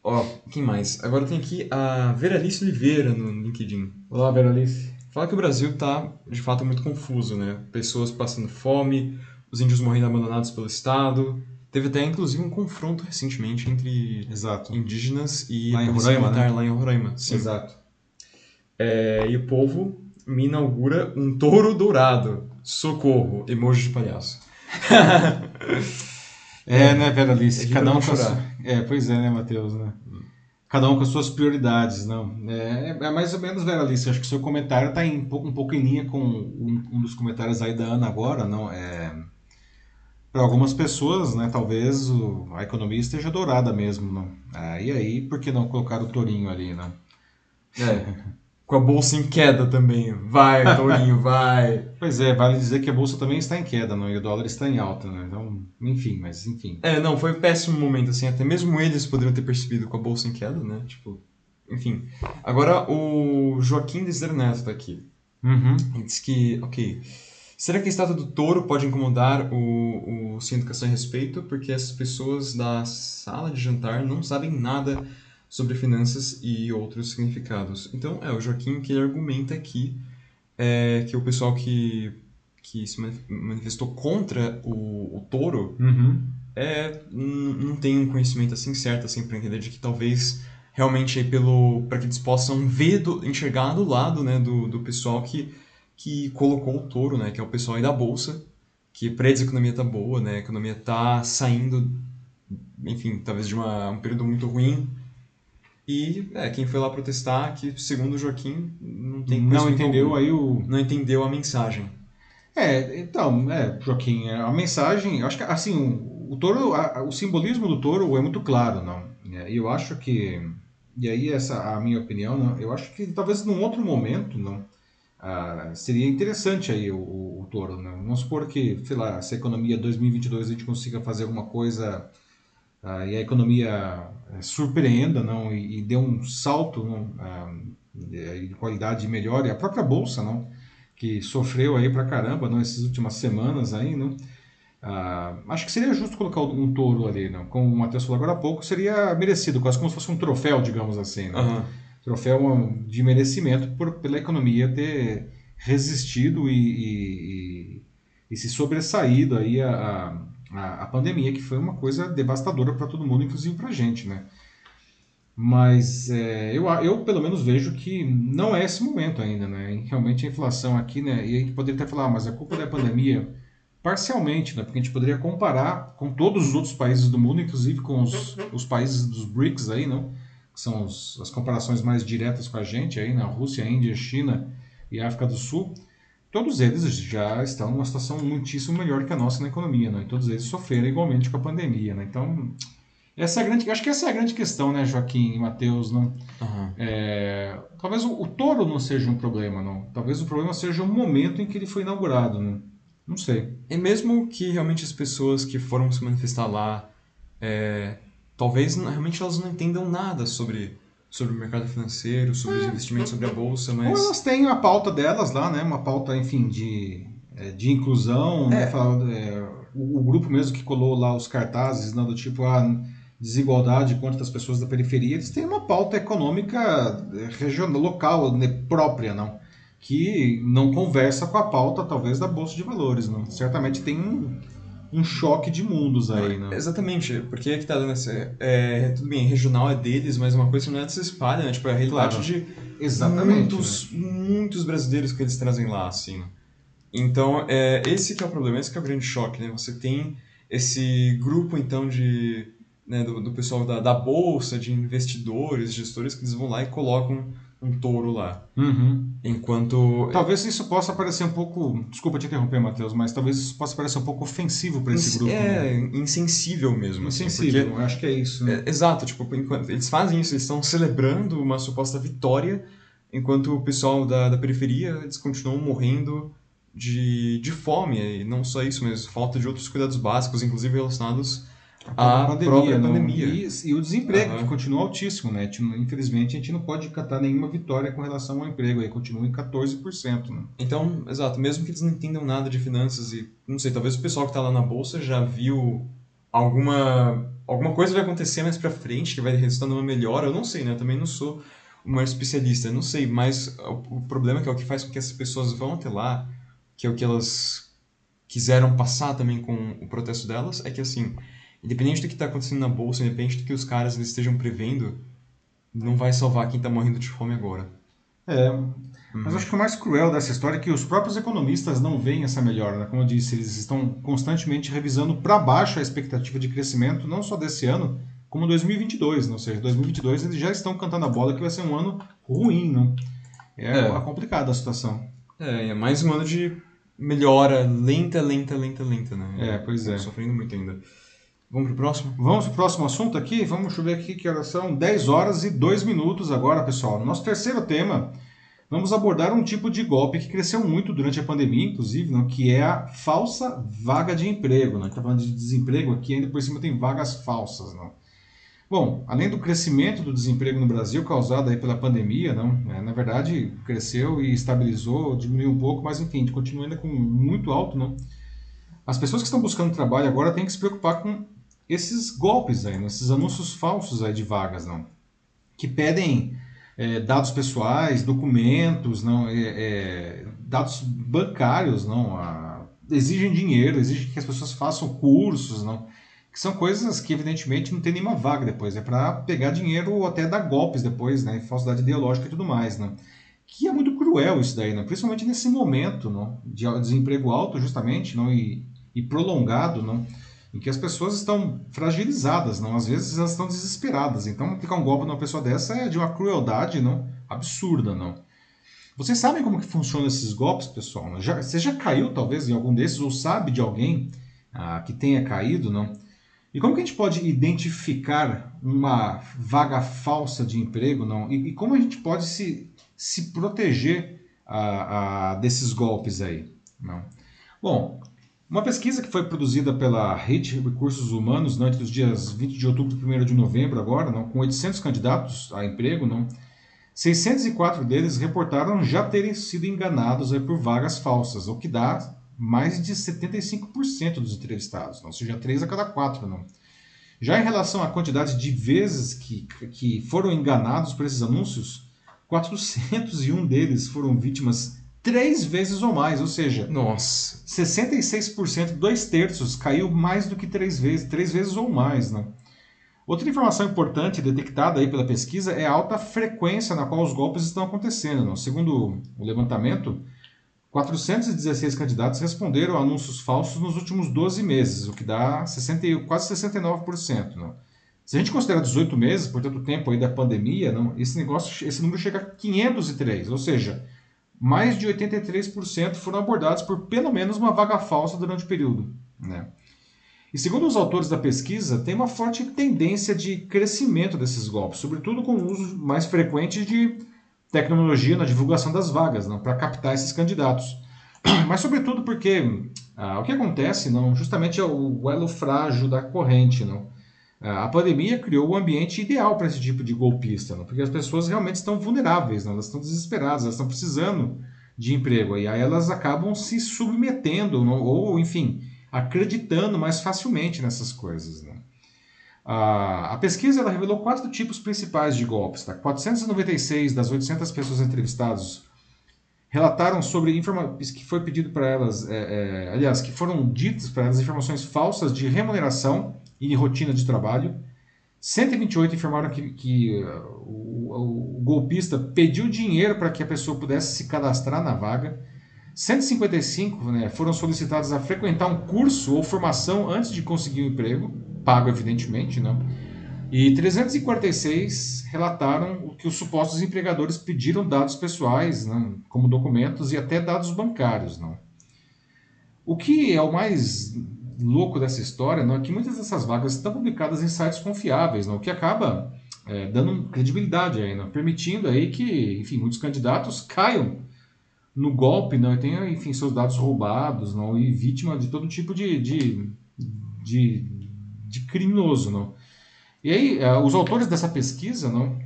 Ó, quem mais? Agora tem aqui a Veralice Oliveira no LinkedIn. Olá, Veralice. Fala que o Brasil está, de fato, muito confuso, né? Pessoas passando fome, os índios morrendo abandonados pelo Estado. Teve até, inclusive, um confronto recentemente entre Exato. indígenas e lá em Roraima, né? lá em Roraima. Sim. Exato. É, e o povo me inaugura um touro dourado. Socorro, emoji de palhaço. é, né, Vera Alice? É Cada um com a... É, pois é, né, Matheus, né? Cada um com as suas prioridades, não. É, é mais ou menos, Vera Alice, acho que seu comentário está um, pouco, um pouco em linha com um, um, dos comentários aí da Ana agora, não. É, para algumas pessoas, né, talvez o, a economia esteja dourada mesmo, não. É, e aí, por que não colocar o tourinho ali, não? É. com a bolsa em queda também. Vai, Tourinho, vai. Pois é, vale dizer que a bolsa também está em queda, não? E o dólar está em alta, né? Então, enfim, mas enfim. É, não, foi um péssimo momento, assim. Até mesmo eles poderiam ter percebido com a bolsa em queda, né? Tipo, enfim. Agora, o Joaquim Deser Neto tá aqui. Uhum. Ele diz que, ok. Será que a estátua do touro pode incomodar o, o Sem Educação a Respeito? Porque as pessoas da sala de jantar não sabem nada sobre finanças e outros significados. Então, é o Joaquim que ele argumenta aqui é, que o pessoal que, que se manifestou contra o, o touro uhum. é, não tem um conhecimento assim certo assim, para entender de que talvez realmente aí pelo para que eles possam ver do, enxergar do lado né, do, do pessoal que, que colocou o touro, né, que é o pessoal aí da bolsa, que para eles a economia tá boa, né, a economia tá saindo, enfim, talvez de uma, um período muito ruim e é, quem foi lá protestar, que segundo o Joaquim, não tem Não entendeu aí o. Não entendeu a mensagem. É, então, é, Joaquim, é, a mensagem, acho que assim, o, o touro, a, o simbolismo do touro é muito claro, não. É, e eu acho que, e aí essa a minha opinião, não, eu acho que talvez num outro momento, não, ah, seria interessante aí o, o, o touro, não. Vamos supor que, sei lá, se a economia 2022 a gente consiga fazer alguma coisa ah, e a economia eh, surpreenda não e, e dê um salto não, ah, de, de qualidade melhor e a própria bolsa não que sofreu aí pra caramba não essas últimas semanas aí não ah, acho que seria justo colocar um touro ali não como o Matheus falou agora há pouco seria merecido quase como se fosse um troféu digamos assim uhum. troféu de merecimento por, pela economia ter resistido e, e, e se sobressaído aí a, a, a, pandemia, que foi uma coisa devastadora para todo mundo, inclusive para a gente, né? Mas é, eu, eu, pelo menos, vejo que não é esse momento ainda, né? Realmente a inflação aqui, né? E a gente poderia até falar, ah, mas a culpa da pandemia, parcialmente, né? Porque a gente poderia comparar com todos os outros países do mundo, inclusive com os, os países dos BRICS aí, não? Que são os, as comparações mais diretas com a gente aí, na Rússia, Índia, China e África do Sul. Todos eles já estão numa situação muitíssimo melhor que a nossa na economia, né? E todos eles sofreram igualmente com a pandemia, né? Então essa é a grande, acho que essa é a grande questão, né, Joaquim e Matheus, não? Uhum. É, talvez o, o, touro não seja um problema, não. Talvez o problema seja o momento em que ele foi inaugurado, não. Não sei. E mesmo que realmente as pessoas que foram se manifestar lá, é, talvez realmente elas não entendam nada sobre sobre o mercado financeiro, sobre é. os investimentos, sobre a bolsa, mas... Ou elas têm a pauta delas lá, né? Uma pauta, enfim, de, é, de inclusão, né? é. né? o, o, grupo mesmo que colou lá os cartazes, né? do tipo, ah, desigualdade quanto as pessoas da periferia, eles têm uma pauta econômica eh, regional, local, né, própria, não? Que não conversa com a pauta, talvez, da Bolsa de Valores, não? Certamente tem um, um choque de mundos aí, não? Exatamente, porque é que tá dando essa... É, tudo bem, regional é deles, mas uma coisa que não é se espalha, né? Tipo, é a realidade claro. de Exatamente, muitos, né? muitos brasileiros que eles trazem lá, assim. Então, é, esse que é o problema, esse que é o grande choque, né? Você tem esse grupo, então, de né, do, do pessoal da, da bolsa, de investidores, gestores, que eles vão lá e colocam um touro lá. Uhum. Enquanto. Talvez isso possa parecer um pouco. Desculpa te interromper, Matheus, mas talvez isso possa parecer um pouco ofensivo para esse grupo. É, né? insensível mesmo. Assim, insensível, assim, porque... acho que é isso. Né? É, exato, tipo, enquanto eles fazem isso, eles estão celebrando uma suposta vitória, enquanto o pessoal da, da periferia eles continuam morrendo de, de fome. E não só isso, mas falta de outros cuidados básicos, inclusive relacionados a, a pandemia, própria pandemia. E, e, o desemprego, uhum. que continua altíssimo, né? Infelizmente, a gente não pode catar nenhuma vitória com relação ao emprego, aí continua em 14%. Né? Então, exato, mesmo que eles não entendam nada de finanças e, não sei, talvez o pessoal que está lá na bolsa já viu alguma alguma coisa vai acontecer mais para frente que vai resultar numa melhora, eu não sei, né? Eu também não sou uma especialista, eu não sei, mas o, o problema é que é o que faz com que essas pessoas vão até lá, que é o que elas quiseram passar também com o protesto delas, é que assim, independente do que está acontecendo na bolsa, independente do que os caras estejam prevendo, não vai salvar quem está morrendo de fome agora. É, uhum. mas acho que o mais cruel dessa história é que os próprios economistas não veem essa melhora. Né? Como eu disse, eles estão constantemente revisando para baixo a expectativa de crescimento, não só desse ano, como 2022. Né? Ou seja, 2022 eles já estão cantando a bola que vai ser um ano ruim. Né? É, é. complicada a situação. É, é mais um ano de melhora lenta, lenta, lenta, lenta. Né? É, pois é. Sofrendo muito ainda. Vamos para o próximo? Vamos para o próximo assunto aqui? Vamos ver aqui que horas são 10 horas e 2 minutos agora, pessoal. No nosso terceiro tema, vamos abordar um tipo de golpe que cresceu muito durante a pandemia, inclusive, não, que é a falsa vaga de emprego. Não? A gente está falando de desemprego aqui, ainda por cima tem vagas falsas. Não? Bom, além do crescimento do desemprego no Brasil causado aí pela pandemia, não, é, na verdade cresceu e estabilizou, diminuiu um pouco, mas enfim, continua ainda com muito alto, não. As pessoas que estão buscando trabalho agora têm que se preocupar com esses golpes aí, né? esses anúncios falsos aí de vagas, não, que pedem é, dados pessoais, documentos, não, é, é, dados bancários, não, a, exigem dinheiro, exigem que as pessoas façam cursos, não, que são coisas que evidentemente não tem nenhuma vaga depois, é para pegar dinheiro ou até dar golpes depois, né, falsidade ideológica e tudo mais, não. Que é muito cruel isso daí, não, principalmente nesse momento, não, de desemprego alto justamente, não, e, e prolongado, não em que as pessoas estão fragilizadas, não? Às vezes elas estão desesperadas. Então, aplicar um golpe numa pessoa dessa é de uma crueldade, não? Absurda, não? Vocês sabem como que funcionam esses golpes, pessoal? Já, você já caiu, talvez, em algum desses, ou sabe de alguém ah, que tenha caído, não? E como que a gente pode identificar uma vaga falsa de emprego, não? E, e como a gente pode se, se proteger ah, ah, desses golpes aí, não? Bom, uma pesquisa que foi produzida pela Rede Recursos Humanos não, entre os dias 20 de outubro e 1 de novembro, agora, não, com 800 candidatos a emprego, não, 604 deles reportaram já terem sido enganados aí, por vagas falsas, o que dá mais de 75% dos entrevistados, não, ou seja, 3 a cada 4. Não. Já em relação à quantidade de vezes que, que foram enganados por esses anúncios, 401 deles foram vítimas três vezes ou mais, ou seja, Nossa. 66%, dois terços, caiu mais do que três vezes, três vezes ou mais. Né? Outra informação importante detectada aí pela pesquisa é a alta frequência na qual os golpes estão acontecendo. Né? Segundo o levantamento, 416 candidatos responderam a anúncios falsos nos últimos 12 meses, o que dá 60, quase 69%. Né? Se a gente considerar 18 meses, portanto, o tempo aí da pandemia, não, esse negócio, esse número chega a 503, ou seja, mais de 83% foram abordados por pelo menos uma vaga falsa durante o período. Né? E segundo os autores da pesquisa, tem uma forte tendência de crescimento desses golpes, sobretudo com o uso mais frequente de tecnologia na divulgação das vagas, né, para captar esses candidatos. Mas sobretudo porque ah, o que acontece não, justamente é o elo frágil da corrente. Não? A pandemia criou o um ambiente ideal para esse tipo de golpista, não? porque as pessoas realmente estão vulneráveis, não? elas estão desesperadas, elas estão precisando de emprego, e aí elas acabam se submetendo, ou enfim, acreditando mais facilmente nessas coisas. Né? A, a pesquisa revelou quatro tipos principais de golpes. Tá? 496 das 800 pessoas entrevistadas relataram sobre informações que foi pedido para elas, é, é, aliás, que foram ditas para elas informações falsas de remuneração e rotina de trabalho. 128 informaram que, que uh, o, o, golpista pediu dinheiro para que a pessoa pudesse se cadastrar na vaga. 155 né, foram solicitados a frequentar um curso ou formação antes de conseguir o um emprego, pago evidentemente, não. E 346 relataram que os supostos empregadores pediram dados pessoais, não, como documentos e até dados bancários. Não. O que é o mais louco dessa história não é? Que muitas dessas vagas estão publicadas em sites confiáveis, não, o que acaba é, dando credibilidade aí, não, permitindo aí que, enfim, muitos candidatos caiam no golpe, não, e tenham, enfim, seus dados roubados, não, e vítima de todo tipo de, de, de, de criminoso, não. E aí, é, os autores dessa pesquisa, não,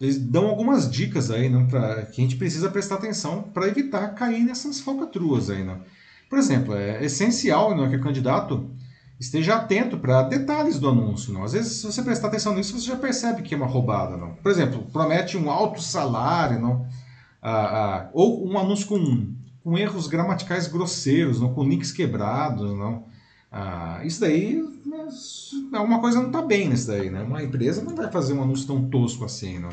eles dão algumas dicas aí, não, para que a gente precisa prestar atenção para evitar cair nessas falcatruas aí, não. Por exemplo, é essencial não, que o candidato esteja atento para detalhes do anúncio. Não? Às vezes, se você prestar atenção nisso, você já percebe que é uma roubada. Não? Por exemplo, promete um alto salário, não? Ah, ah, ou um anúncio com, com erros gramaticais grosseiros, não? com links quebrados. Não? Ah, isso daí, alguma coisa não está bem nisso daí. Né? Uma empresa não vai fazer um anúncio tão tosco assim. Não?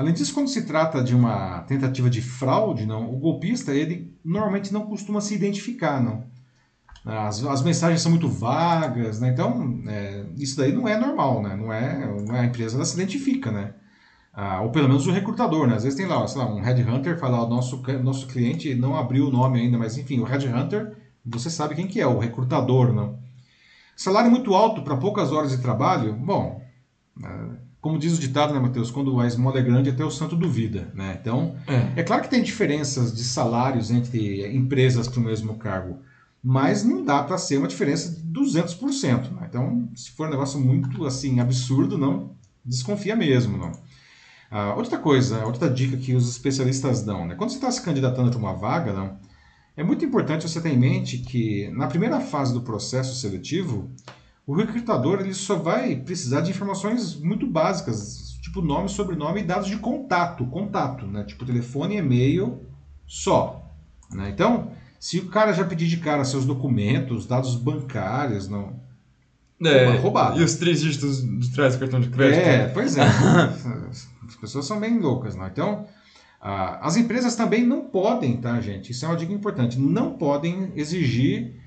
Além disso, quando se trata de uma tentativa de fraude, não, o golpista ele normalmente não costuma se identificar, não. As, as mensagens são muito vagas, né? Então é, isso daí não é normal, né? Não é, não é a empresa ela se identifica, né? Ah, ou pelo menos o recrutador, né? Às vezes tem lá, sei lá, um headhunter fala, o nosso nosso cliente não abriu o nome ainda, mas enfim, o headhunter você sabe quem que é, o recrutador, não? Salário muito alto para poucas horas de trabalho, bom. Como diz o ditado, né, Matheus? Quando a esmola é grande, até o santo duvida, né? Então, é, é claro que tem diferenças de salários entre empresas para o mesmo cargo, mas não dá para ser uma diferença de 200%, né? Então, se for um negócio muito, assim, absurdo, não desconfia mesmo, não. Ah, outra coisa, outra dica que os especialistas dão, né? Quando você está se candidatando para uma vaga, não, é muito importante você ter em mente que na primeira fase do processo seletivo, o recrutador ele só vai precisar de informações muito básicas, tipo nome, sobrenome e dados de contato, contato, né? Tipo telefone, e-mail, só. Né? Então, se o cara já pedir de cara seus documentos, dados bancários, não. É, roubado. E os três dígitos de trás do cartão de crédito? É, pois é. As pessoas são bem loucas, não? Então, as empresas também não podem, tá, gente? Isso é uma dica importante. Não podem exigir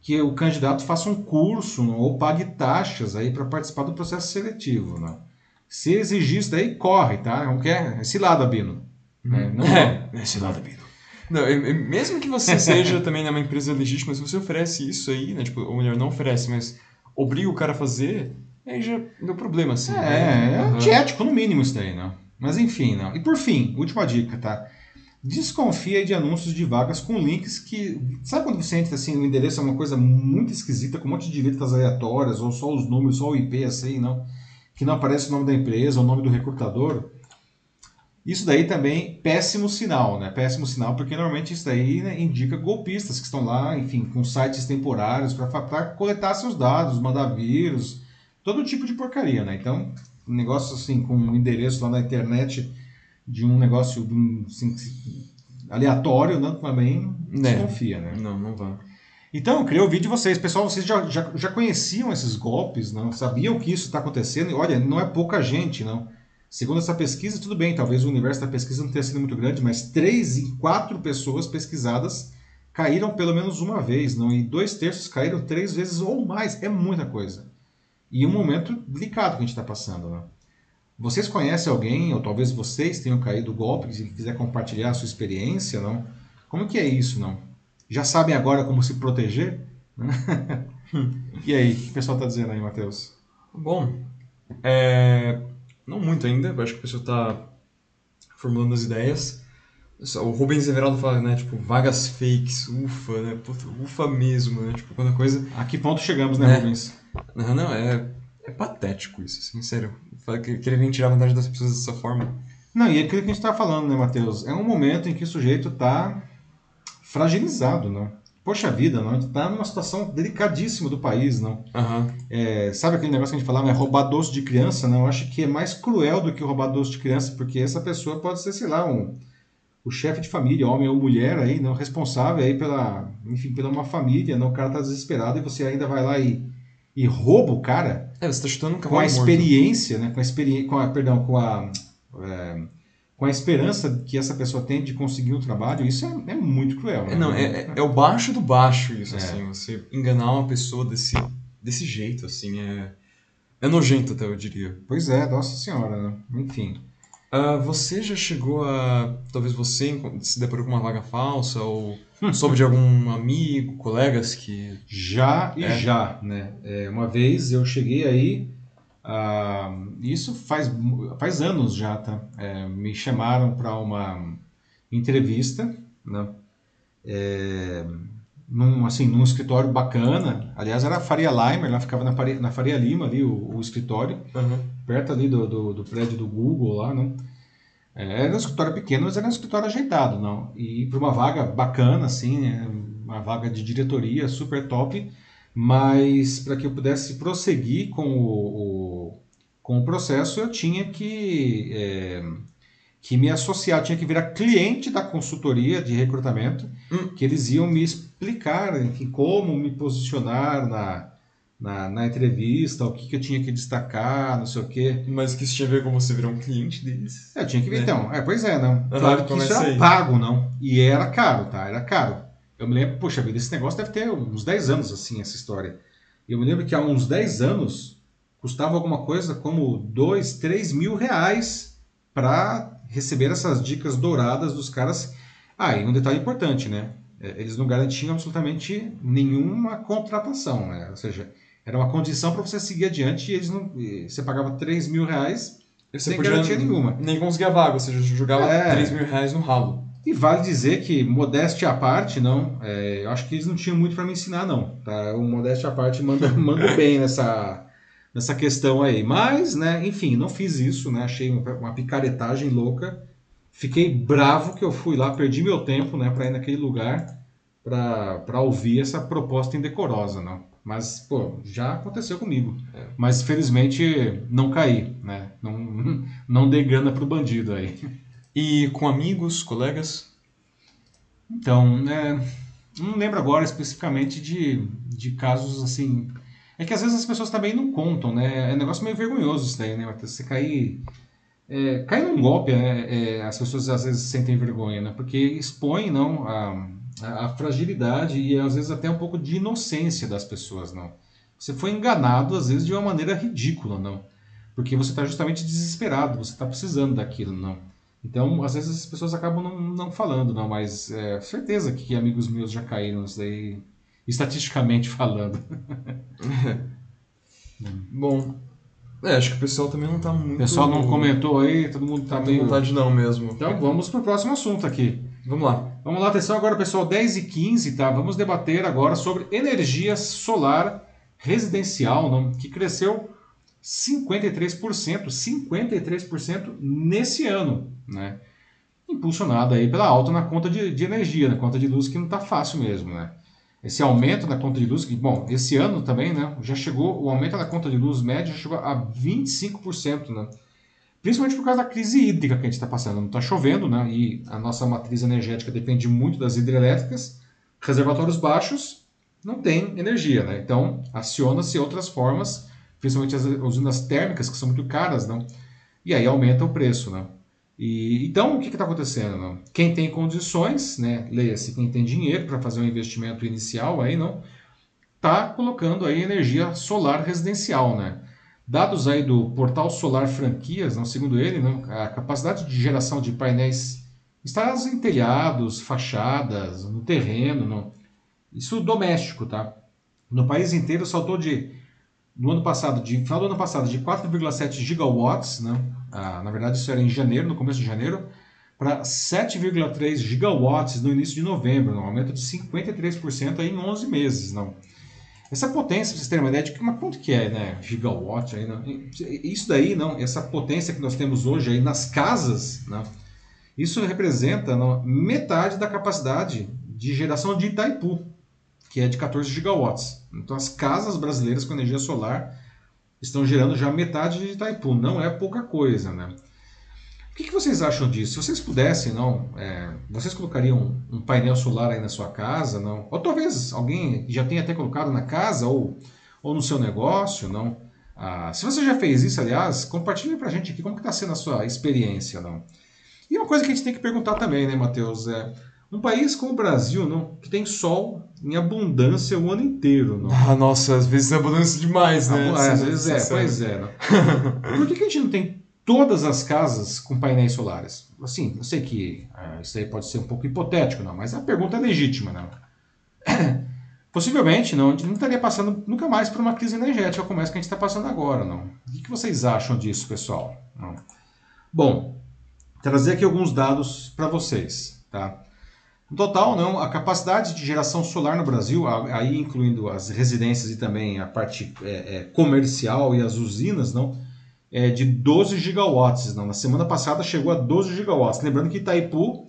que o candidato faça um curso ou pague taxas aí para participar do processo seletivo. Não. Se exigir isso daí, corre, tá? Não quer? É cilada, Bino. Uhum. É, não é, é cilada, Bino. Não, mesmo que você seja também uma empresa legítima, se você oferece isso aí, né? Tipo, ou melhor, não oferece, mas obriga o cara a fazer, aí já deu problema, assim. É, né? é uhum. antiético no mínimo isso daí, não. Mas enfim, não. E por fim, última dica, tá? Desconfia de anúncios de vagas com links que. Sabe quando você entra assim, o endereço é uma coisa muito esquisita, com um monte de letras aleatórias, ou só os números, só o IP assim, não? Que não aparece o nome da empresa, o nome do recrutador. Isso daí também péssimo sinal, né? Péssimo sinal, porque normalmente isso daí né, indica golpistas que estão lá, enfim, com sites temporários para coletar seus dados, mandar vírus, todo tipo de porcaria, né? Então, um negócio assim, com um endereço lá na internet de um negócio de um, assim, aleatório, né, também Né. desconfia, né? Não, não vai. Então, eu queria ouvir de vocês. Pessoal, vocês já, já, já conheciam esses golpes, não? Sabiam que isso está acontecendo? E olha, não é pouca gente, não. Segundo essa pesquisa, tudo bem, talvez o universo da pesquisa não tenha sido muito grande, mas três em quatro pessoas pesquisadas caíram pelo menos uma vez, não? E dois terços caíram três vezes ou mais. É muita coisa. E um momento delicado que a gente está passando, né? Vocês conhecem alguém, ou talvez vocês tenham caído golpe, se quiser compartilhar a sua experiência, não? Como que é isso, não? Já sabem agora como se proteger? e aí, o que o pessoal está dizendo aí, Matheus? Bom, é... não muito ainda, eu acho que o pessoal está formulando as ideias. O Rubens Everaldo fala, né, tipo, vagas fakes, ufa, né, puta, ufa mesmo, né, tipo, quando a coisa... A que ponto chegamos, né, É. Rubens? Não, não, é, é patético isso, assim, sério. Quererem tirar vantagem das pessoas dessa forma. Não, e é aquilo que a gente está falando, né, Matheus? É um momento em que o sujeito está fragilizado, não? Poxa vida, não? A gente está numa situação delicadíssima do país, não? Aham. É, sabe aquele negócio que a gente falava, é roubar doce de criança? Não, eu acho que é mais cruel do que roubar doce de criança, porque essa pessoa pode ser, sei lá, um, o chefe de família, homem ou mulher aí, não responsável aí pela, enfim, pela uma família, não, o cara tá desesperado e você ainda vai lá e, e rouba o cara É, você tá chutando um com a morto. experiência, né, com a experiência, com a, perdão, com a é, com a esperança que essa pessoa tem de conseguir um trabalho, isso é, é muito cruel. né? É, não, é, é- é o baixo do baixo isso, É. assim, você enganar uma pessoa desse, desse jeito, assim, é... É nojento até, eu diria. Pois é, nossa senhora, né? Enfim. Ah, você já chegou a. Talvez você se deparou com uma vaga falsa ou soube de algum amigo, colegas que. Já e É. já, né? É, uma vez eu cheguei aí, ah, isso faz, faz anos já, tá? É, me chamaram para uma entrevista, né? É, num, assim, num escritório bacana. Aliás, era a Faria Limer, lá ficava na Faria, na Faria Lima ali o, o escritório, perto ali do, do, do prédio do Google lá, não? É, Era um escritório pequeno, mas era um escritório ajeitado, não? E para uma vaga bacana, assim, né? uma vaga de diretoria super top, mas para que eu pudesse prosseguir com o, o- com o processo, eu tinha que, é, que me associar, tinha que virar cliente da consultoria de recrutamento, Hum. que eles iam me explicar, enfim, como me posicionar na, na, na entrevista, o que, que eu tinha que destacar, não sei o quê. Mas que isso tinha a ver com você virar um cliente deles. É, eu tinha que ver, É. então. É, pois é, não. Claro que isso começa era aí. pago, não. E era caro, tá? Era caro. Eu me lembro, poxa vida, esse negócio deve ter uns 10 anos, assim, essa história. Eu me lembro que há uns 10 anos custava alguma coisa como 2, 3 mil reais para receber essas dicas douradas dos caras. Ah, e um detalhe importante, né? É, Eles não garantiam absolutamente nenhuma contratação, né? Ou seja, era uma condição para você seguir adiante e eles não. e Você pagava 3 mil reais E Sem garantia nenhuma. Nem conseguia vaga, ou seja, jogava É. 3 mil reais no ralo. E vale dizer que, modéstia à parte, não, é, eu acho que eles não tinham muito para me ensinar, não. Tá? O modéstia à parte manda, manda bem nessa, nessa questão aí. Mas, né, enfim, não fiz isso, né? Achei uma, uma picaretagem louca. Fiquei bravo que eu fui lá, perdi meu tempo, né, para ir naquele lugar para ouvir essa proposta indecorosa, não. Mas, pô, já aconteceu comigo. É. Mas, felizmente, não caí, né? Não, não dei grana pro bandido aí. E com amigos, colegas? Então, é, não lembro agora especificamente de, de casos assim. É que às vezes as pessoas também não contam, né? É um negócio meio vergonhoso isso daí, né, Matheus? Você cair. É, cair num golpe, né, é, as pessoas às vezes sentem vergonha, né? Porque expõe não, a, a, a fragilidade e às vezes até um pouco de inocência das pessoas, não. Você foi enganado às vezes de uma maneira ridícula, não. Porque você está justamente desesperado, você está precisando daquilo, não. Então, às vezes as pessoas acabam não, não falando, não, mas é certeza que amigos meus já caíram nisso daí, estatisticamente falando. Bom, é, acho que o pessoal também não tá muito... O pessoal não comentou aí, todo mundo tá Tá com meio. vontade não mesmo. Então vamos pro próximo assunto aqui. Vamos lá. Vamos lá, atenção agora, pessoal, 10 e 15, tá? Vamos debater agora sobre energia solar residencial, não? que cresceu 53%, 53% nesse ano, né? Impulsionada aí pela alta na conta de, de energia, na conta de luz, que não tá fácil mesmo, né? Esse aumento na conta de luz, que, bom, esse ano também, né? Já chegou, o aumento da conta de luz média já chegou a 25%, né? Principalmente por causa da crise hídrica que a gente está passando. Não está chovendo, né? E a nossa matriz energética depende muito das hidrelétricas. Reservatórios baixos não tem energia, né? Então aciona-se outras formas, principalmente as usinas térmicas que são muito caras, não? E aí aumenta o preço, né? E, então, o que está acontecendo? Não? Quem tem condições, né, leia-se, quem tem dinheiro para fazer um investimento inicial, aí não está colocando aí energia solar residencial. Né? Dados aí do portal Solar Franquias, não, segundo ele, não, a capacidade de geração de painéis instalados em telhados, fachadas, no terreno, não, isso doméstico, tá? No país inteiro saltou de no ano passado, de final do ano passado, de 4,7 gigawatts, né? Na verdade isso era em janeiro, no começo de janeiro, para 7,3 gigawatts no início de novembro, um aumento de 53% aí em 11 meses, não. Essa potência, para vocês terem uma ideia de que, mas quanto que é, né, gigawatt aí, não? Isso daí, não, essa potência que nós temos hoje aí nas casas, não, isso representa não, metade da capacidade de geração de Itaipu, que é de 14 gigawatts. Então as casas brasileiras com energia solar estão gerando já metade de Itaipu. Não é pouca coisa, né? O que, que vocês acham disso? Se vocês pudessem, não, é, vocês colocariam um, um, painel solar aí na sua casa, não? Ou talvez alguém já tenha até colocado na casa ou, ou no seu negócio, não? Ah, se você já fez isso, aliás, compartilhe para a gente aqui como está sendo a sua experiência, não? E uma coisa que a gente tem que perguntar também, né, Matheus, é um país como o Brasil, não, que tem sol em abundância o ano inteiro. Não? Ah, nossa, às vezes é abundância demais, né? Ah, às vezes é, pois é. Não? Por que, que a gente não tem todas as casas com painéis solares? Assim, eu sei que ah, isso aí pode ser um pouco hipotético, não, mas a pergunta é legítima, não. Possivelmente, não, a gente não estaria passando nunca mais por uma crise energética como essa que a gente está passando agora, não. O que, vocês acham disso, pessoal? Não. Bom, trazer aqui alguns dados para vocês, tá? No total, não, a capacidade de geração solar no Brasil, aí incluindo as residências e também a parte é, é, comercial e as usinas, não, é de 12 gigawatts. Não. Na semana passada chegou a 12 gigawatts. Lembrando que Itaipu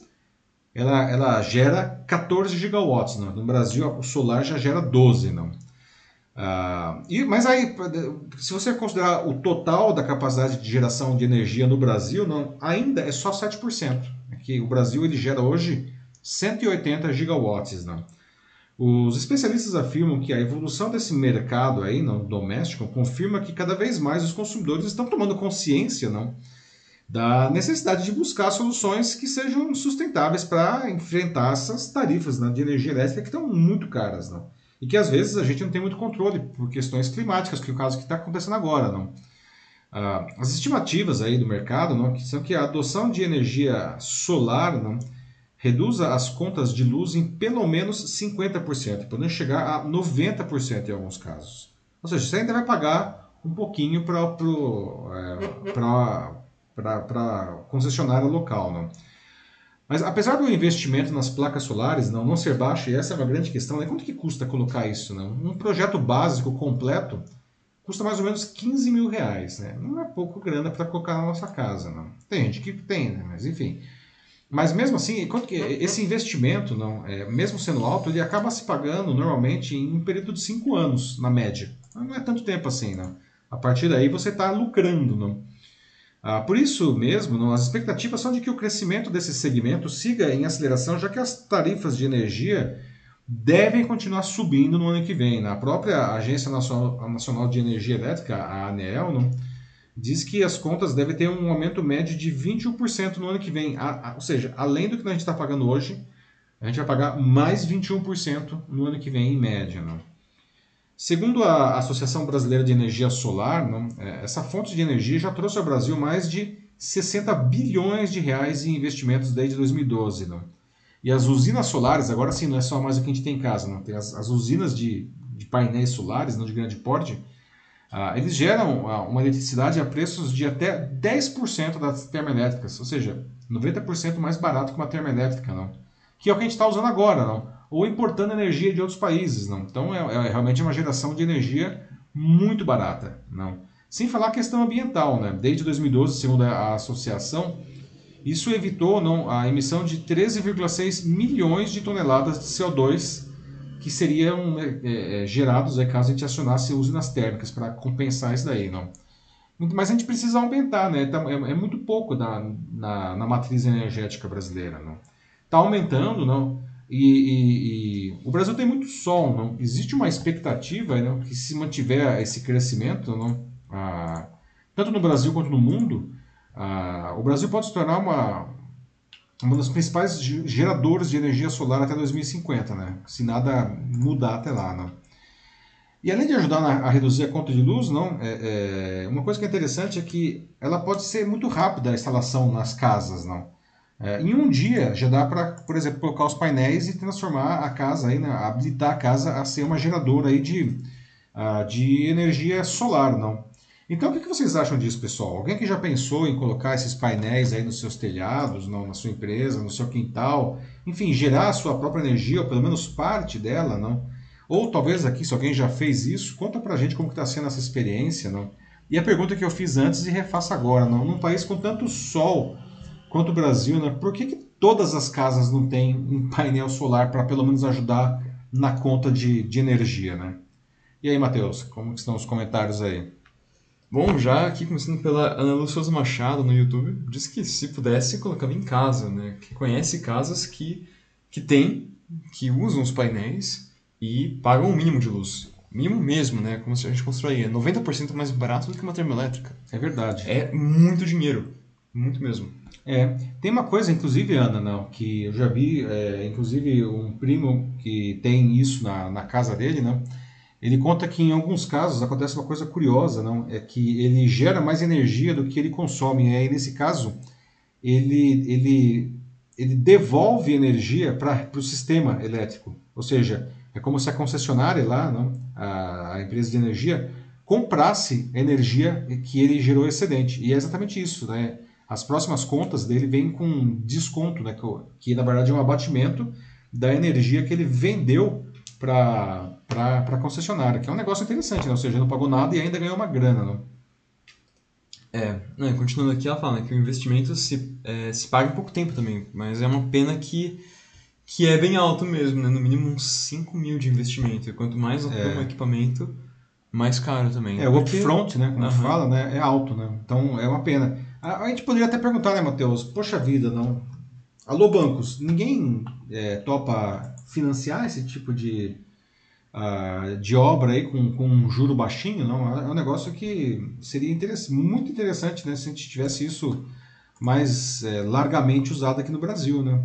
ela, ela gera 14 gigawatts. Não. No Brasil, o solar já gera 12. Não. Ah, e, mas aí, se você considerar o total da capacidade de geração de energia no Brasil, não, ainda é só 7%. Aqui, o Brasil ele gera hoje 180 gigawatts. Não? Os especialistas afirmam que a evolução desse mercado aí, não, doméstico confirma que cada vez mais os consumidores estão tomando consciência não, da necessidade de buscar soluções que sejam sustentáveis para enfrentar essas tarifas né, de energia elétrica que estão muito caras. Não? E que às vezes a gente não tem muito controle por questões climáticas, que é o caso que está acontecendo agora. Não? Ah, as estimativas aí do mercado não, que são que a adoção de energia solar não, reduza as contas de luz em pelo menos 50%, podendo chegar a 90% em alguns casos. Ou seja, você ainda vai pagar um pouquinho para a concessionária local. Não? Mas apesar do investimento nas placas solares não, não ser baixo, e essa é uma grande questão, né? quanto que custa colocar isso? Não? Um projeto básico completo custa mais ou menos 15 mil reais. Né? Não é pouco grana para colocar na nossa casa. Não. Tem gente que tem, né? mas enfim. Mas mesmo assim, esse investimento, não, é, mesmo sendo alto, ele acaba se pagando normalmente em um período de cinco anos, na média. Não é tanto tempo assim, não. A partir daí você está lucrando, não. Ah, por isso mesmo, não, as expectativas são de que o crescimento desse segmento siga em aceleração, já que as tarifas de energia devem continuar subindo no ano que vem. Na própria Agência Nacional, Nacional de Energia Elétrica, a ANEEL, não, diz que as contas devem ter um aumento médio de 21% no ano que vem. A, a, ou seja, além do que a gente está pagando hoje, a gente vai pagar mais 21% no ano que vem, em média. Não? Segundo a Associação Brasileira de Energia Solar, não, é, essa fonte de energia já trouxe ao Brasil mais de 60 bilhões de reais em investimentos desde 2012. Não? E as usinas solares, agora sim, não é só mais o que a gente tem em casa, não? tem as, as usinas de, de painéis solares não de grande porte, ah, eles geram ah, uma eletricidade a preços de até 10% das termoelétricas, ou seja, 90% mais barato que uma termoelétrica, não? que é o que a gente está usando agora, não? ou importando energia de outros países. Não? Então é, é, realmente uma geração de energia muito barata. Não? Sem falar a questão ambiental. Né? Desde 2012, segundo a associação, isso evitou não, a emissão de 13,6 milhões de toneladas de CO2 que seriam é, é, gerados aí, caso a gente acionasse usinas térmicas para compensar isso daí, não? Mas a gente precisa aumentar, né? Tá, é, é muito pouco na, na, na, matriz energética brasileira, não? Está aumentando, não? E, e, e, o Brasil tem muito sol, não? Existe uma expectativa, não? Que se mantiver esse crescimento, não? Ah, tanto no Brasil quanto no mundo, ah, o Brasil pode se tornar uma, uma das principais geradores de energia solar até 2050, né? Se nada mudar até lá, não? E além de ajudar a reduzir a conta de luz, não, é, é, uma coisa que é interessante é que ela pode ser muito rápida a instalação nas casas, não. É, em um dia já dá para, por exemplo, colocar os painéis e transformar a casa aí, né, habilitar a casa a ser uma geradora aí de, uh, de energia solar, não. Então, o que vocês acham disso, pessoal? Alguém que já pensou em colocar esses painéis aí nos seus telhados, na sua empresa, no seu quintal, enfim, gerar a sua própria energia, ou pelo menos parte dela, não? Ou talvez aqui, se alguém já fez isso, conta pra gente como está sendo essa experiência, não? E a pergunta que eu fiz antes e refaço agora, não? Num país com tanto sol quanto o Brasil, né? Por que, que todas as casas não têm um painel solar para pelo menos ajudar na conta de, de energia, né? E aí, Matheus, como estão os comentários aí? Bom, já aqui começando pela Ana Lúcia Machado no YouTube, diz que se pudesse colocava em casa, né? Que conhece casas que, que tem, que usam os painéis e pagam o mínimo de luz. Mínimo mesmo, né? Como se a gente construía. 90% mais barato do que uma termoelétrica. É verdade. É muito dinheiro. Muito mesmo. É. Tem uma coisa, inclusive, Ana, não, que eu já vi, é, inclusive, um primo que tem isso na, na casa dele, né? Ele conta que em alguns casos acontece uma coisa curiosa, não? É que ele gera mais energia do que ele consome. E aí, nesse caso, ele, ele, ele devolve energia para o sistema elétrico. Ou seja, é como se a concessionária lá, não, a, a empresa de energia, comprasse a energia que ele gerou excedente. E é exatamente isso, né? As próximas contas dele vêm com desconto, né? Que, que na verdade é um abatimento da energia que ele vendeu para a concessionária, que é um negócio interessante, né? Ou seja, não pagou nada e ainda ganhou uma grana, não? É, né, continuando aqui, ela fala né, que o investimento se, é, se paga em pouco tempo também, mas é uma pena que que é bem alto mesmo, né? No mínimo uns 5 mil de investimento. E quanto mais é. um equipamento, mais caro também. É, o upfront, né? Como uhum. fala, né? É alto, né? Então é uma pena. A, a gente poderia até perguntar, né, Matheus? Poxa vida, não. Alô, bancos, ninguém é, topa financiar esse tipo de, uh, de obra aí com, com um juro baixinho, não? É um negócio que seria muito interessante, né? Se a gente tivesse isso mais é, largamente usado aqui no Brasil, né?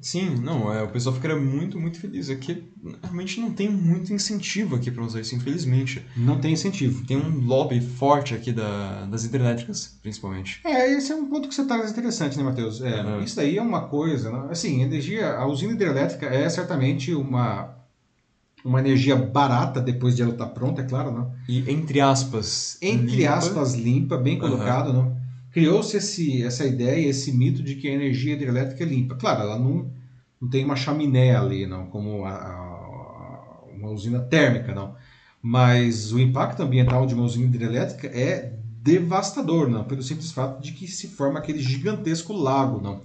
Sim, não, é, o pessoal ficaria muito, muito feliz. Aqui é realmente não tem muito incentivo aqui para usar isso, infelizmente. Não tem incentivo. Tem um lobby forte aqui da, das hidrelétricas, principalmente. É, esse é um ponto que você traz interessante, né, Matheus? É, uhum. Isso daí é uma coisa, né? assim, energia, a usina hidrelétrica é certamente uma, uma energia barata depois de ela estar tá pronta, é claro, não? E entre aspas, entre limpa. aspas limpa, bem colocado, uhum. não? Criou-se essa ideia, esse mito de que a energia hidrelétrica é limpa. Claro, ela não, não tem uma chaminé ali, não, como a, a, uma usina térmica, não. Mas o impacto ambiental de uma usina hidrelétrica é devastador, não, pelo simples fato de que se forma aquele gigantesco lago, não.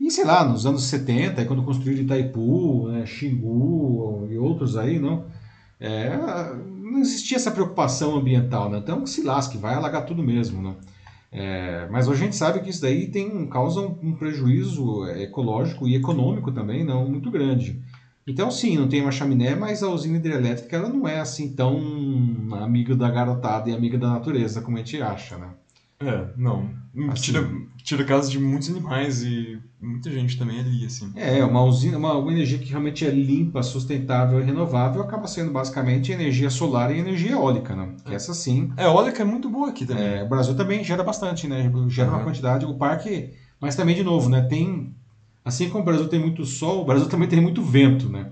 E sei lá, nos anos 70, quando construíram Itaipu, né, Xingu e outros aí, não, é, não existia essa preocupação ambiental, né? Então se lasque, vai alagar tudo mesmo, não. É, mas a gente sabe que isso daí tem, causa um, um, prejuízo ecológico e econômico também não muito grande. Então sim, não tem uma chaminé, mas a usina hidrelétrica ela não é assim tão amiga da garotada e amiga da natureza como a gente acha, né? É, não. Assim, tira, tira casa de muitos animais e muita gente também ali, assim. É, uma usina, uma, uma energia que realmente é limpa, sustentável e renovável acaba sendo basicamente energia solar e energia eólica, né? Que essa sim. A eólica é muito boa aqui também. É, o Brasil também gera bastante, né? Gera uhum. uma quantidade. O parque. Mas também, de novo, né? Tem. Assim como o Brasil tem muito sol, o Brasil também tem muito vento, né?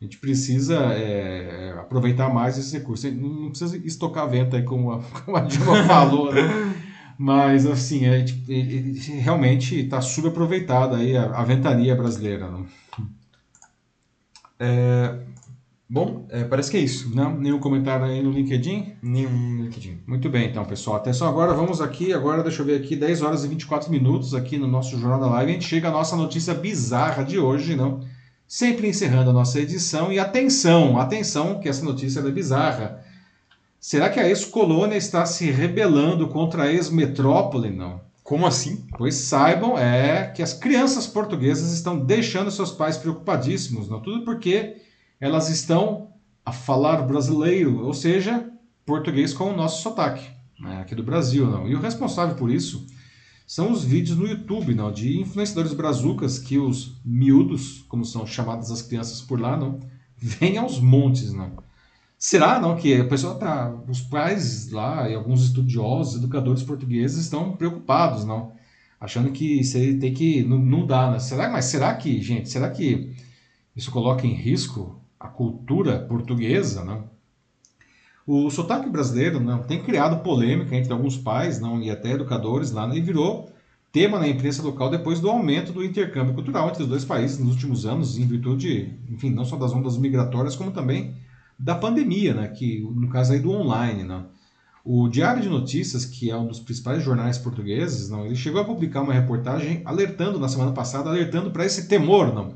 A gente precisa é, aproveitar mais esse recurso. Não precisa estocar vento aí, como a, como a Dilma falou, né? Mas, assim, é, tipo, realmente está subaproveitada aí a, a ventania brasileira. Né? É, bom, é, parece que é isso. Não? Nenhum comentário aí no LinkedIn? Nenhum no LinkedIn. Muito bem, então, pessoal. Atenção agora, vamos aqui, agora deixa eu ver aqui, 10 horas e 24 minutos aqui no nosso Jornal da Live. A gente chega à nossa notícia bizarra de hoje, não? Sempre encerrando a nossa edição. E atenção, atenção, que essa notícia é bizarra. Será que a ex-colônia está se rebelando contra a ex-metrópole? Não. Como assim? Pois saibam é que as crianças portuguesas estão deixando seus pais preocupadíssimos, não tudo porque elas estão a falar brasileiro, ou seja, português com o nosso sotaque, né, aqui do Brasil, não. E o responsável por isso são os vídeos no YouTube, não, de influenciadores brazucas que os miúdos, como são chamadas as crianças por lá, não, vêm aos montes, não. Será não que a pessoa tá, os pais lá e alguns estudiosos, educadores portugueses estão preocupados, não, achando que aí tem que não, não dá, né? Será, mas será que, gente, será que isso coloca em risco a cultura portuguesa, não? O sotaque brasileiro não tem criado polêmica entre alguns pais, não e até educadores lá, né, e virou tema na imprensa local depois do aumento do intercâmbio cultural entre os dois países nos últimos anos, em virtude, enfim, não só das ondas migratórias, como também da pandemia, né? que no caso aí do online. Né? O Diário de Notícias, que é um dos principais jornais portugueses, não, ele chegou a publicar uma reportagem alertando, na semana passada, alertando para esse temor. Não?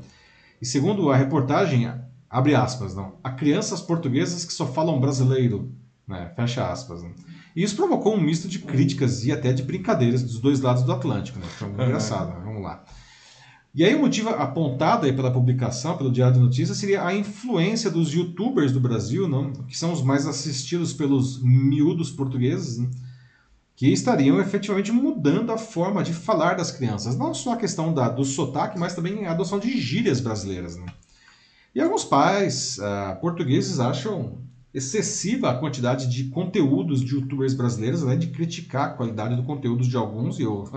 E segundo a reportagem, abre aspas, não, há crianças portuguesas que só falam brasileiro, né? fecha aspas. Não? E isso provocou um misto de críticas e até de brincadeiras dos dois lados do Atlântico. Né? Foi engraçado, né? vamos lá. E aí o motivo apontado aí pela publicação, pelo Diário de Notícias, seria a influência dos youtubers do Brasil, não? que são os mais assistidos pelos miúdos portugueses, né? que estariam efetivamente mudando a forma de falar das crianças. Não só a questão da, do sotaque, mas também a adoção de gírias brasileiras. Né? E alguns pais uh, portugueses acham excessiva a quantidade de conteúdos de youtubers brasileiros, além de criticar a qualidade do conteúdo de alguns, e eu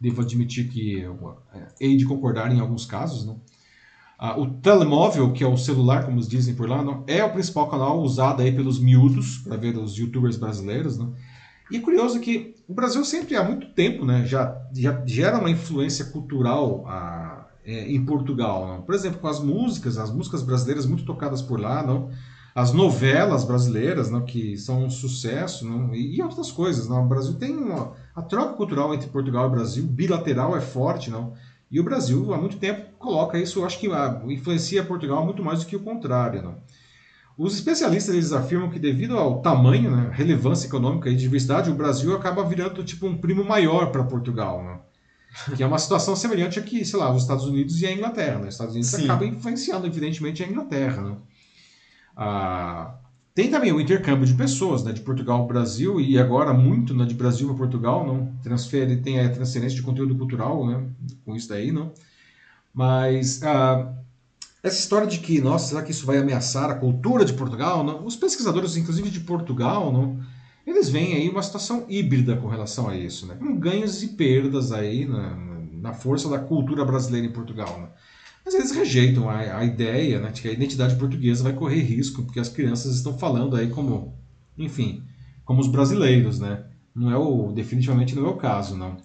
devo admitir que eu, é, hei de concordar em alguns casos. Né? Ah, o telemóvel, que é o celular, como dizem por lá, não, é o principal canal usado aí pelos miúdos para ver os youtubers brasileiros. Né? E é curioso que o Brasil sempre há muito tempo né, já, já gera uma influência cultural ah, é, em Portugal. Não? Por exemplo, com as músicas, as músicas brasileiras muito tocadas por lá, não? As novelas brasileiras, não, que são um sucesso, não, e, e outras coisas. Não. O Brasil tem uma, a troca cultural entre Portugal e Brasil, bilateral, é forte, não. E o Brasil, há muito tempo, coloca isso, acho que ah, influencia Portugal muito mais do que o contrário, não. Os especialistas eles afirmam que devido ao tamanho, né, relevância econômica e diversidade, o Brasil acaba virando tipo um primo maior para Portugal, né? que é uma situação semelhante a que, sei lá, os Estados Unidos e a Inglaterra. Né? Os Estados Unidos acabam influenciando, evidentemente, a Inglaterra. Né? Ah, tem também o intercâmbio de pessoas, né, de Portugal ao Brasil e agora muito né, de Brasil para Portugal, não transfere, tem a transferência de conteúdo cultural, né, com isso daí, não. Mas ah, essa história de que, nossa, será que isso vai ameaçar a cultura de Portugal? Não? Os pesquisadores, inclusive de Portugal, não, eles veem aí uma situação híbrida com relação a isso, né, com ganhos e perdas aí na, na força da cultura brasileira em Portugal. Né. Mas eles rejeitam a, a ideia né, de que a identidade portuguesa vai correr risco, porque as crianças estão falando aí como, enfim, como os brasileiros, né? Não é o, definitivamente não é o caso, não.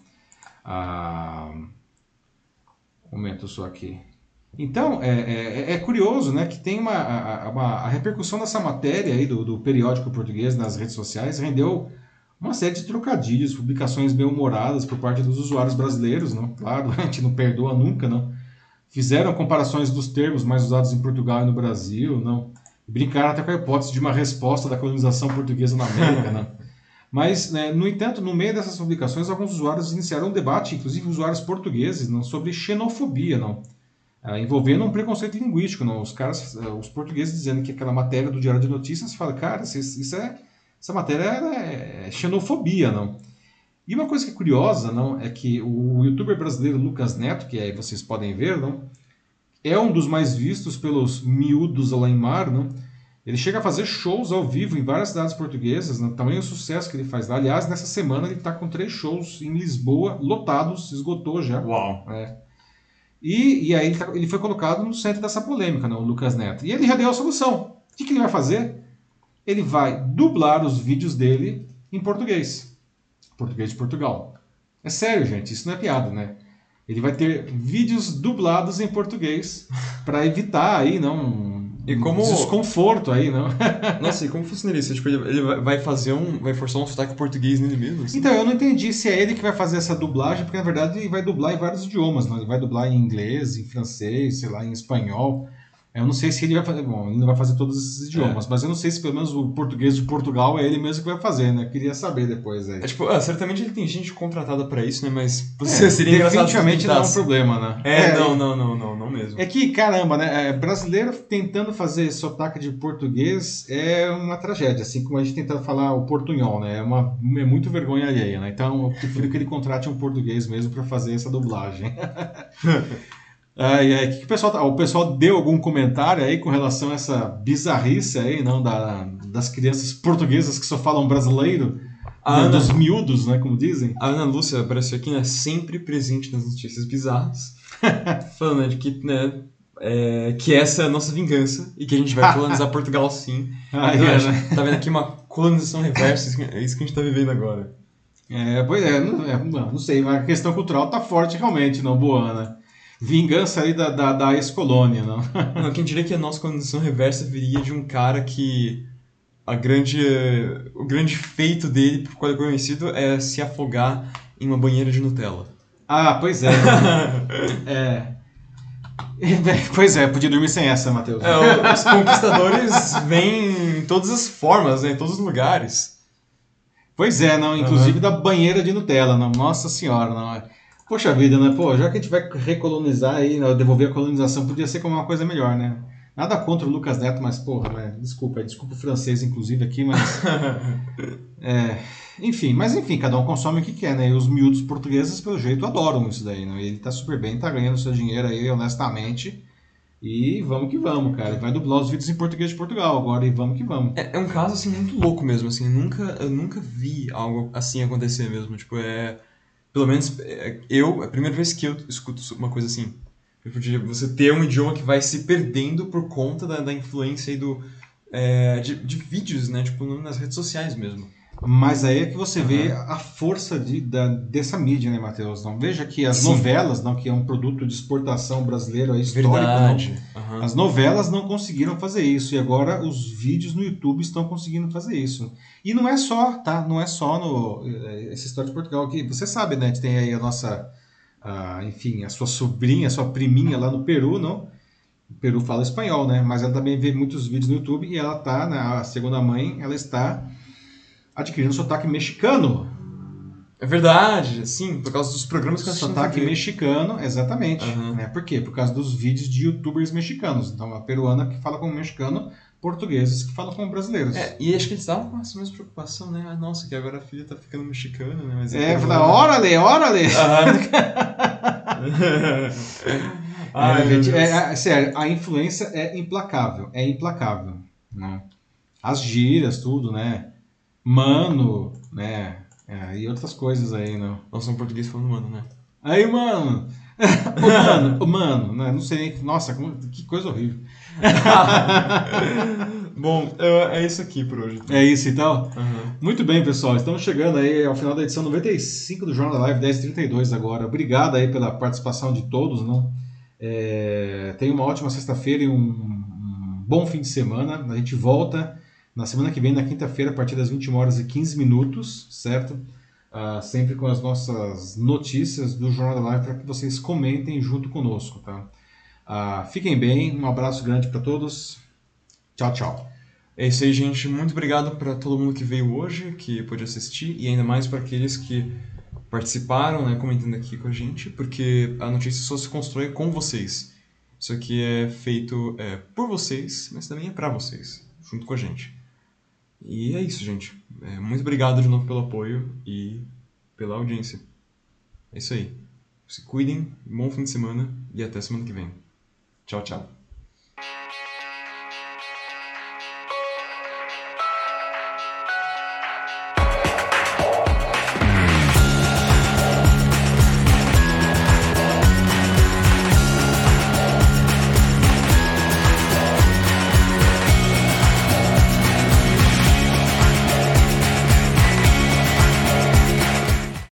Ah, momento só aqui. Então, é, é, é, curioso né, que tem uma, uma, a repercussão dessa matéria aí do, do periódico português nas redes sociais rendeu uma série de trocadilhos, publicações bem-humoradas por parte dos usuários brasileiros, não? Claro, a gente não perdoa nunca, não fizeram comparações dos termos mais usados em Portugal e no Brasil, não. Brincaram até com a hipótese de uma resposta da colonização portuguesa na América, né? Mas, né, no entanto, no meio dessas publicações, alguns usuários iniciaram um debate, inclusive usuários portugueses, não, sobre xenofobia, não, ah, envolvendo um preconceito linguístico, não. Os caras, eh, os portugueses dizendo que aquela matéria do Diário de Notícias, fala, cara, isso, isso é, essa matéria é, é xenofobia, não. E uma coisa que é curiosa, não, é que o youtuber brasileiro Lucas Neto, que aí vocês podem ver, não, é um dos mais vistos pelos miúdos lá em mar, não? Ele chega a fazer shows ao vivo em várias cidades portuguesas, não? tamanho o sucesso que ele faz lá. Aliás, nessa semana ele está com três shows em Lisboa, lotados, esgotou já. Uau! É. E, e aí ele, tá, ele, foi colocado no centro dessa polêmica, não, o Lucas Neto. E ele já deu a solução. O que, que ele vai fazer? Ele vai dublar os vídeos dele em português português de Portugal. É sério, gente, isso não é piada, né? Ele vai ter vídeos dublados em português para evitar aí não e como desconforto aí, não? Nossa, e como funcionaria isso? Tipo, ele vai fazer um, vai forçar um sotaque português nele mesmo? Assim? Então, eu não entendi se é ele que vai fazer essa dublagem, porque na verdade ele vai dublar em vários idiomas, não? Ele vai dublar em inglês, em francês, sei lá, em espanhol. Eu não sei se ele vai fazer. Bom, ele não vai fazer todos esses idiomas, é. mas eu não sei se pelo menos o português de Portugal é ele mesmo que vai fazer, né? Queria saber depois aí. É, tipo, ah, certamente ele tem gente contratada para isso, né? Mas é, seria definitivamente não é um problema, né? É, é, não, não, não, não, não mesmo. É que, caramba, né? É, brasileiro tentando fazer sotaque de português é uma tragédia, assim como a gente tentando falar o portunhol, né? É, uma, é muito vergonha alheia, né? Então eu prefiro que ele contrate um português mesmo para fazer essa dublagem. Ai, ai, que, que o pessoal tá, o pessoal deu algum comentário aí com relação a essa bizarrice aí, não da, das crianças portuguesas que só falam brasileiro, a né, Ana, dos miúdos, né, como dizem. A Ana Lúcia apareceu aqui, né, sempre presente nas notícias bizarras, falando né, de que, né, é, que essa é a nossa vingança e que a gente vai colonizar Portugal sim. Ah, então, é, né? Tá vendo aqui uma colonização reversa, é isso que a gente tá vivendo agora. É, pois é, não, é, não sei, mas a questão cultural tá forte realmente, não, Boana vingança aí da, da, da ex-colônia, não? não, quem diria que a nossa condição reversa viria de um cara que a grande, o grande feito dele, por qual é conhecido, é se afogar em uma banheira de Nutella. Ah, pois é. é. Pois é, podia dormir sem essa, Matheus. É, os conquistadores vêm em todas as formas, né, em todos os lugares. Pois é, não, inclusive uhum. da banheira de Nutella, não. Nossa senhora, não. Poxa vida, né? Pô, já que a gente vai recolonizar aí, né, devolver a colonização, podia ser como uma coisa melhor, né? Nada contra o Lucas Neto, mas, porra, né? desculpa, desculpa o francês, inclusive, aqui, mas. é, enfim, mas enfim, cada um consome o que quer, né? E os miúdos portugueses, pelo jeito, adoram isso daí, né? Ele tá super bem, tá ganhando seu dinheiro aí, honestamente. E vamos que vamos, cara. Vai dublar os vídeos em português de Portugal agora e vamos que vamos. É, é um caso, assim, muito louco mesmo, assim. Eu nunca, eu nunca vi algo assim acontecer mesmo. Tipo, é pelo menos é, eu, é a primeira vez que eu escuto uma coisa assim. Você ter um idioma que vai se perdendo por conta da, da influência e do, é, de, de vídeos, né? Tipo, nas redes sociais mesmo. Mas aí é que você uhum. vê a força de, da, dessa mídia, né, Matheus? Não veja que as Sim. novelas, não, que é um produto de exportação brasileiro é histórico, Verdade. não, uhum. as novelas não conseguiram fazer isso e agora os vídeos no YouTube estão conseguindo fazer isso. E não é só, tá? Não é só no eh, essa história de Portugal que você sabe, né? A gente tem aí a nossa, a, enfim, a sua sobrinha, a sua priminha lá no Peru, não? O Peru fala espanhol, né? Mas ela também vê muitos vídeos no YouTube e ela tá, né, a segunda mãe, ela está adquirindo sotaque mexicano. É verdade, sim, por causa dos programas que nós Sotaque mexicano, exatamente. Uhum. Né? Por quê? Por causa dos vídeos de youtubers mexicanos. Então, a peruana que fala como mexicano, portugueses que falam como brasileiros. É, e acho que eles estavam com essa mesma preocupação, né? Ah, nossa, que agora a filha tá ficando mexicana, né? Mas é, é fala, órale, órale! Uhum. Ai, é, gente, é, é, sério, a influência é implacável, é implacável. Né? As gírias, tudo, né? Mano, né? É, e outras coisas aí, não. Nossa, um português falando mano, né? Aí, mano! o mano, o mano, né? Não sei nem. Nossa, que coisa horrível. Bom, é, é isso aqui por hoje. É isso então? Uhum. Muito bem, pessoal. Estamos chegando aí ao final da edição 95 do Jornal da Live 1032 agora. Obrigado aí pela participação de todos, não? É, tenha uma ótima sexta-feira e um, um bom fim de semana. A gente volta na semana que vem, na quinta-feira, a partir das 21 horas e 15 minutos, certo? Uh, sempre com as nossas notícias do Jornal da Live para que vocês comentem junto conosco, tá? Uh, fiquem bem, um abraço grande para todos. Tchau, tchau. É isso aí, gente. Muito obrigado para todo mundo que veio hoje, que pôde assistir, e ainda mais para aqueles que participaram, né, comentando aqui com a gente, porque a notícia só se constrói com vocês. Isso aqui é feito é, por vocês, mas também é para vocês, junto com a gente. E é isso, gente. É, muito obrigado de novo pelo apoio e pela audiência. É isso aí. Se cuidem, bom fim de semana e até semana que vem. Tchau, tchau.